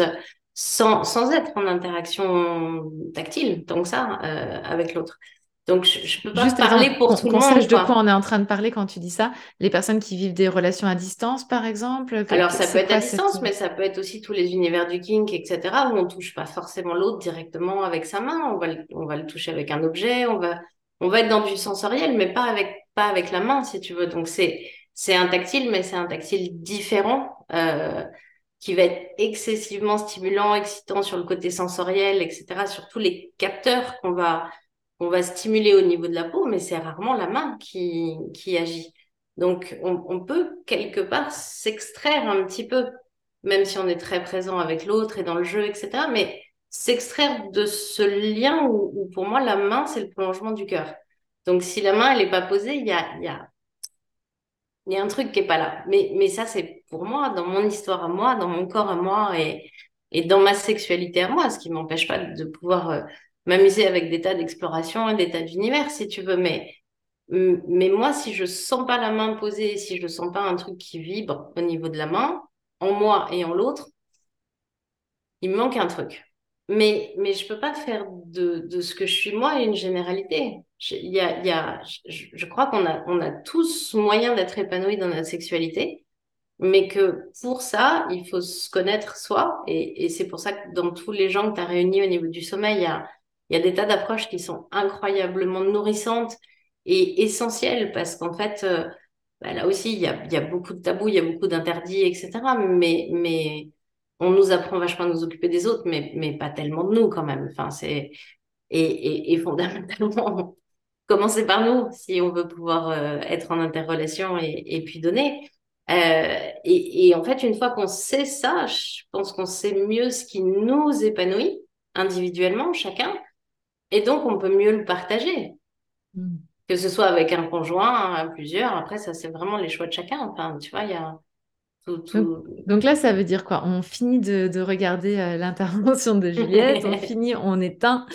sans, sans être en interaction tactile, tant que ça, euh, avec l'autre. Donc, je, je peux pas Juste parler avant pour tout le qu'on monde. sache de quoi. on est en train de parler quand tu dis ça. Les personnes qui vivent des relations à distance, par exemple. Alors, ça peut être à cette- distance, mais ça peut être aussi tous les univers du kink, etc., où on touche pas forcément l'autre directement avec sa main. On va le, on va le toucher avec un objet, on va, on va être dans du sensoriel, mais pas avec, pas avec la main, si tu veux. Donc, c'est, c'est un tactile, mais c'est un tactile différent, euh, qui va être excessivement stimulant, excitant sur le côté sensoriel, etc., sur tous les capteurs qu'on va, qu'on va stimuler au niveau de la peau, mais c'est rarement la main qui, qui agit. Donc, on, on peut quelque part s'extraire un petit peu, même si on est très présent avec l'autre et dans le jeu, etc. Mais s'extraire de ce lien où, pour moi, la main, c'est le prolongement du cœur. Donc, si la main, elle n'est pas posée, il y a, y a, y a un truc qui est pas là. Mais, mais ça, c'est pour moi, dans mon histoire à moi, dans mon corps à moi et, et dans ma sexualité à moi, ce qui m'empêche pas de pouvoir euh, m'amuser avec des tas d'explorations et des tas d'univers, si tu veux. Mais, mais moi, si je sens pas la main posée, si je sens pas un truc qui vibre au niveau de la main, en moi et en l'autre, il me manque un truc. Mais, mais je peux pas faire de, de ce que je suis moi une généralité. Je, y a, y a, je crois qu'on a, on a tous moyen d'être épanoui dans notre sexualité, mais que pour ça, il faut se connaître soi. Et, et c'est pour ça que dans tous les gens que tu as réunis au niveau du sommeil, il y a, il y a des tas d'approches qui sont incroyablement nourrissantes et essentielles parce qu'en fait, euh, bah, là aussi, il y a, beaucoup de tabous, il y a beaucoup d'interdits, etc. Mais, mais on nous apprend vachement à nous occuper des autres, mais, mais pas tellement de nous quand même. Enfin, c'est, et, et, fondamentalement, commencer par nous si on veut pouvoir euh, être en interrelation et, puis donner. Euh, et en fait, une fois qu'on sait ça, je pense qu'on sait mieux ce qui nous épanouit individuellement, chacun, et donc on peut mieux le partager. Mm. Que ce soit avec un conjoint, plusieurs, après, ça, c'est vraiment les choix de chacun. Enfin, tu vois, il y a tout, Donc, là, ça veut dire quoi? On finit de, de regarder euh, l'intervention de Juliette, on finit, on éteint.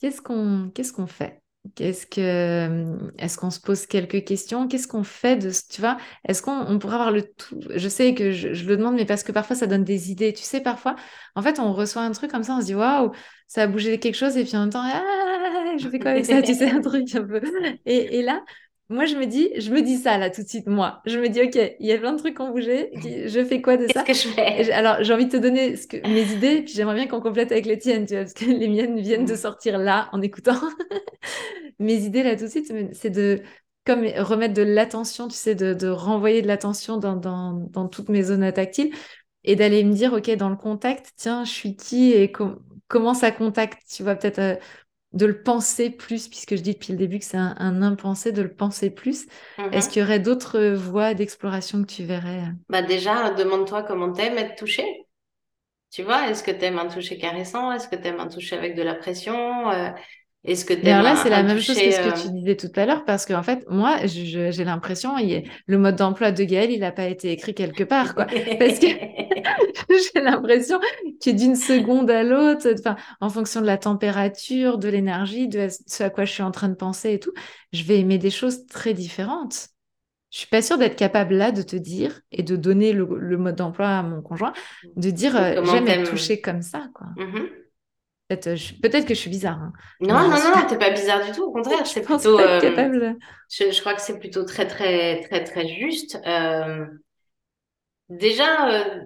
Qu'est-ce qu'on qu'est-ce qu'on fait? Qu'est-ce que est-ce qu'on se pose quelques questions? Qu'est-ce qu'on fait de tu vois? Est-ce qu'on on pourrait avoir le tout? Je sais que je, je le demande, mais parce que parfois ça donne des idées. Tu sais, parfois, en fait, on reçoit un truc comme ça, on se dit waouh, ça a bougé quelque chose, et puis en même temps, ah, je fais quoi avec ça? Tu sais, un truc un peu. Et, et là, moi, je me dis, je me dis ça là tout de suite, moi. Je me dis, ok, il y a plein de trucs qui ont bougé. Je fais quoi de Qu'est-ce ça? que je fais? alors, j'ai envie de te donner ce que, mes idées, puis j'aimerais bien qu'on complète avec les tiennes, tu vois, parce que les miennes viennent de sortir là en écoutant. Mes idées là tout de suite, c'est de comme remettre de l'attention, tu sais, de, de renvoyer de l'attention dans, dans, dans toutes mes zones tactiles et d'aller me dire, ok, dans le contact, tiens, je suis qui et com- comment ça contacte, tu vois, peut-être euh, de le penser plus, puisque je dis depuis le début que c'est un, impensé, de le penser plus. Est-ce mhm. qu'il y aurait d'autres voies d'exploration que tu verrais bah Déjà, demande-toi comment t'aimes être touché. Tu vois, est-ce que t'aimes un toucher caressant? Est-ce que t'aimes un toucher avec de la pression? Euh, Est-ce que t'aimes là, c'est la même chose que ce que euh, tu disais tout à l'heure, parce qu'en fait, moi, j'ai l'impression, le mode d'emploi de Gaël, il n'a pas été écrit quelque part, quoi. parce que j'ai l'impression que d'une seconde à l'autre, en fonction de la température, de l'énergie, de ce à quoi je suis en train de penser et tout, je vais aimer des choses très différentes. Je suis pas sûre d'être capable là de te dire et de donner le, mode d'emploi à mon conjoint, de dire euh, j'aime être touchée comme ça, quoi. Euh, peut-être que je suis bizarre. Hein. Non, non, non, non, t'es pas bizarre du tout. Au contraire, c'est plutôt. Euh, capable. Je, crois que c'est plutôt très, très, très, très juste. Déjà,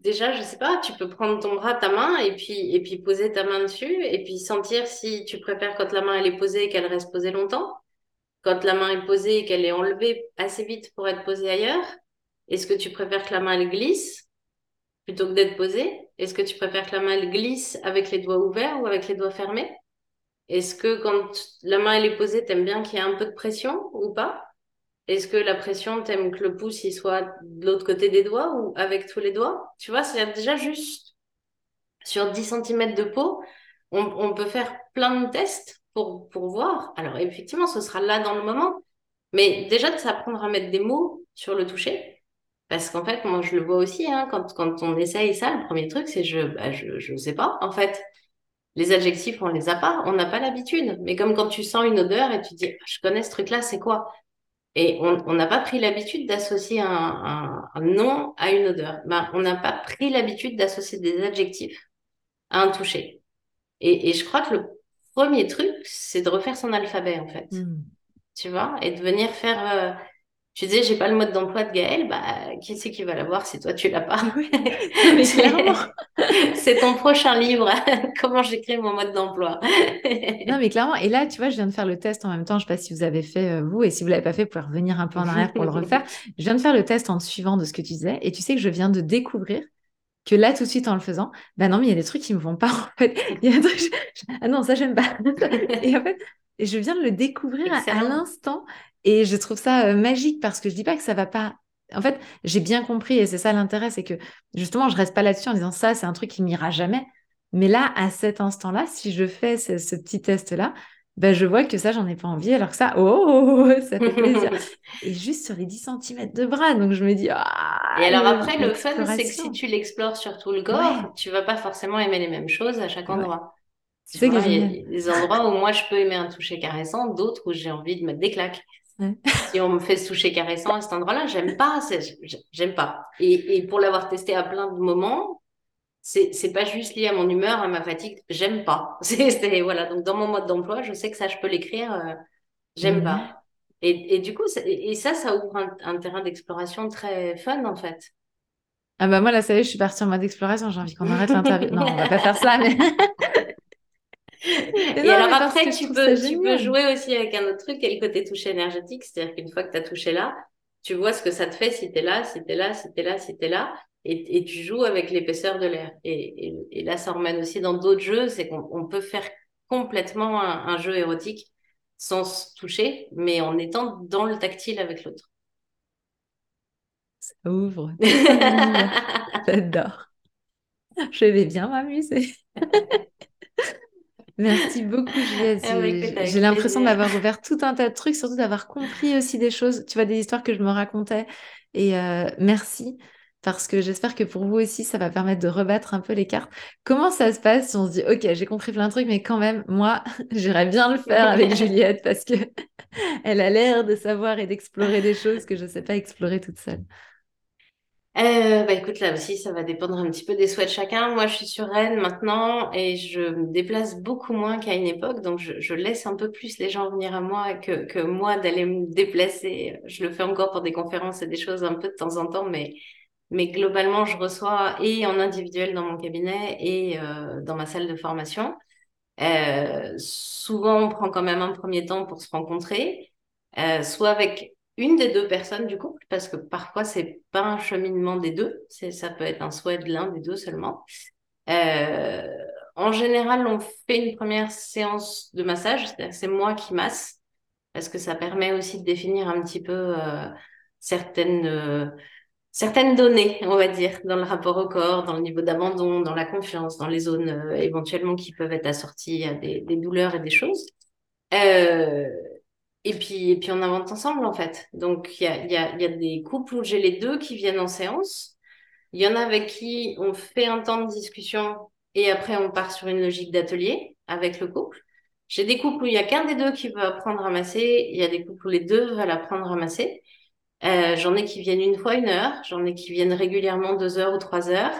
déjà, je sais pas, tu peux prendre ton bras, ta main, et puis, et puis poser ta main dessus, et puis sentir si tu préfères quand la main elle est posée et qu'elle reste posée longtemps, quand la main est posée et qu'elle est enlevée assez vite pour être posée ailleurs. Est-ce que tu préfères que la main elle glisse? Plutôt que d'être posée Est-ce que tu préfères que la main glisse avec les doigts ouverts ou avec les doigts fermés? Est-ce que quand la main est posée, t'aimes bien qu'il y ait un peu de pression ou pas? Est-ce que la pression, t'aimes que le pouce soit de l'autre côté des doigts ou avec tous les doigts? Tu vois, c'est déjà juste sur 10 cm de peau, on, peut faire plein de tests pour, pour voir. Alors effectivement, ce sera là dans le moment, mais déjà de s'apprendre à mettre des mots sur le toucher. Parce qu'en fait, moi je le vois aussi, hein, quand, quand on essaye ça, le premier truc c'est je, bah, je, je sais pas, en fait. Les adjectifs, on les a pas, on n'a pas l'habitude. Mais comme quand tu sens une odeur et tu dis, je connais ce truc-là, c'est quoi? Et on n'a pas pris l'habitude d'associer un, nom à une odeur. Ben, on n'a pas pris l'habitude d'associer des adjectifs à un toucher. Et, je crois que le premier truc, c'est de refaire son alphabet, en fait. Hmm. Tu vois? Et de venir faire... Euh, tu disais, j'ai pas le mode d'emploi de Gaël, bah, qui c'est qui va l'avoir si toi tu l'as pas? C'est ton prochain livre, comment j'écris mon mode d'emploi? non, mais clairement, et là, tu vois, je viens de faire le test en même temps, je sais pas si vous avez fait euh, vous, et si vous l'avez pas fait, vous pouvez revenir un peu en arrière pour le refaire. Je viens de faire le test en suivant de ce que tu disais, et tu sais que je viens de découvrir que là, tout de suite, en le faisant, ben non, mais il y a des trucs qui me vont pas, en fait. Il y a des trucs, ah non, ça, j'aime pas. et en fait, je viens de le découvrir à l'instant. Et je trouve ça euh, magique parce que je dis pas que ça va pas. En fait, j'ai bien compris et c'est ça l'intérêt, c'est que justement, je reste pas là-dessus en disant ça, c'est un truc qui m'ira jamais. Mais là, à cet instant-là, si je fais ce, petit test-là, ben, je vois que ça, j'en ai pas envie, alors que ça, oh, ça fait plaisir. et juste sur les 10 cm de bras, donc je me dis, ah. Et alors après, le fun, c'est que si tu l'explores sur tout le corps, tu vas pas forcément aimer les mêmes choses à chaque endroit. C'est il y a des endroits où moi je peux aimer un toucher caressant, d'autres où j'ai envie de mettre des claques. Si on me fait ce toucher caressant à cet endroit-là, j'aime pas, j'aime pas. Et, et pour l'avoir testé à plein de moments, c'est pas juste lié à mon humeur, à ma fatigue, j'aime pas. C'est voilà, donc dans mon mode d'emploi, je sais que ça je peux l'écrire, euh, j'aime pas. Et, et, du coup, et ça, ça ouvre un, terrain d'exploration très fun en fait. Ah bah moi là, ça y est, je suis partie en mode exploration, j'ai envie qu'on arrête l'interview. non, on va pas faire ça, mais Et, alors après, tu peux, tu peux jouer aussi avec un autre truc, qui est le côté toucher énergétique. C'est-à-dire qu'une fois que tu as touché là, tu vois ce que ça te fait si tu es là, si tu es là, si tu es là, si tu es là. Et, et, tu joues avec l'épaisseur de l'air. Et, et, là, ça emmène aussi dans d'autres jeux. C'est qu'on peut faire complètement un, jeu érotique sans se toucher, mais en étant dans le tactile avec l'autre. Ça ouvre. J'adore. Je vais bien m'amuser. Merci beaucoup, Juliette. J'ai l'impression d'avoir ouvert tout un tas de trucs, surtout d'avoir compris aussi des choses, tu vois, des histoires que je me racontais. Et euh, merci, parce que j'espère que pour vous aussi, ça va permettre de rebattre un peu les cartes. Comment ça se passe? Si on se dit, OK, j'ai compris plein de trucs, mais quand même, moi, j'irais bien le faire avec Juliette parce que elle a l'air de savoir et d'explorer des choses que je ne sais pas explorer toute seule. Euh, bah écoute, là aussi, ça va dépendre un petit peu des souhaits de chacun. Moi, je suis sur Rennes maintenant et je me déplace beaucoup moins qu'à une époque. Donc, je, je, laisse un peu plus les gens venir à moi que, que moi d'aller me déplacer. Je le fais encore pour des conférences et des choses un peu de temps en temps, mais, mais globalement, je reçois et en individuel dans mon cabinet et euh, dans ma salle de formation. Euh, souvent, on prend quand même un premier temps pour se rencontrer, euh, soit avec une des deux personnes du couple, parce que parfois, c'est pas un cheminement des deux, ça peut être un souhait de l'un des deux seulement. Euh, en général, on fait une première séance de massage, c'est-à-dire c'est moi qui masse, parce que ça permet aussi de définir un petit peu euh, certaines, euh, certaines données, on va dire, dans le rapport au corps, dans le niveau d'abandon, dans la confiance, dans les zones éventuellement qui peuvent être assorties à des, douleurs et des choses. Et puis, et puis on invente ensemble, en fait. Donc, il y a, y, a, y a des couples où j'ai les deux qui viennent en séance. Il y en a avec qui on fait un temps de discussion et après on part sur une logique d'atelier avec le couple. J'ai des couples où il y a qu'un des deux qui veut apprendre à masser. Il y a des couples où les deux veulent apprendre à masser. Euh, j'en ai qui viennent une fois une heure. J'en ai qui viennent régulièrement deux heures ou trois heures.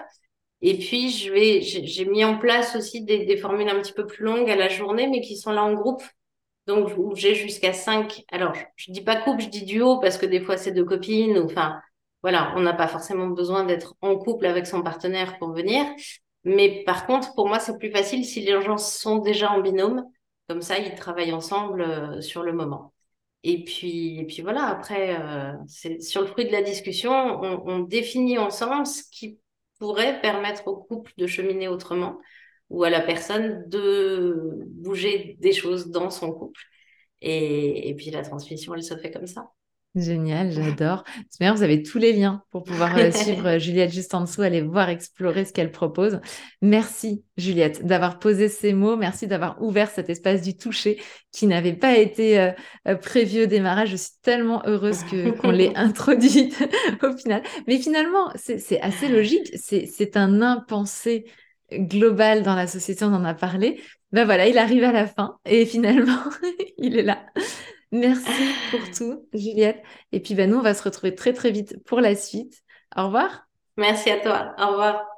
Et puis, je vais, j'ai mis en place aussi des, des formules un petit peu plus longues à la journée, mais qui sont là en groupe donc, j'ai jusqu'à cinq. Alors, je dis pas couple, je dis duo parce que des fois, c'est deux copines enfin, voilà, on n'a pas forcément besoin d'être en couple avec son partenaire pour venir. Mais par contre, pour moi, c'est plus facile si les gens sont déjà en binôme. Comme ça, ils travaillent ensemble euh, sur le moment. Et puis, et puis voilà, après, euh, c'est sur le fruit de la discussion, on, on définit ensemble ce qui pourrait permettre au couple de cheminer autrement ou à la personne de bouger des choses dans son couple. Et, et puis la transmission, elle se fait comme ça. Génial, j'adore. D'ailleurs, vous avez tous les liens pour pouvoir euh, suivre euh, Juliette juste en dessous, aller voir, explorer ce qu'elle propose. Merci Juliette d'avoir posé ces mots. Merci d'avoir ouvert cet espace du toucher qui n'avait pas été euh, prévu au démarrage. Je suis tellement heureuse que, qu'on l'ait introduite au final. Mais finalement, c'est, assez logique. C'est, c'est un impensé global dans la société, on en a parlé. Ben voilà, il arrive à la fin et finalement, il est là. Merci pour tout, Juliette. Et puis ben nous, on va se retrouver très très vite pour la suite. Au revoir. Merci à toi. Au revoir.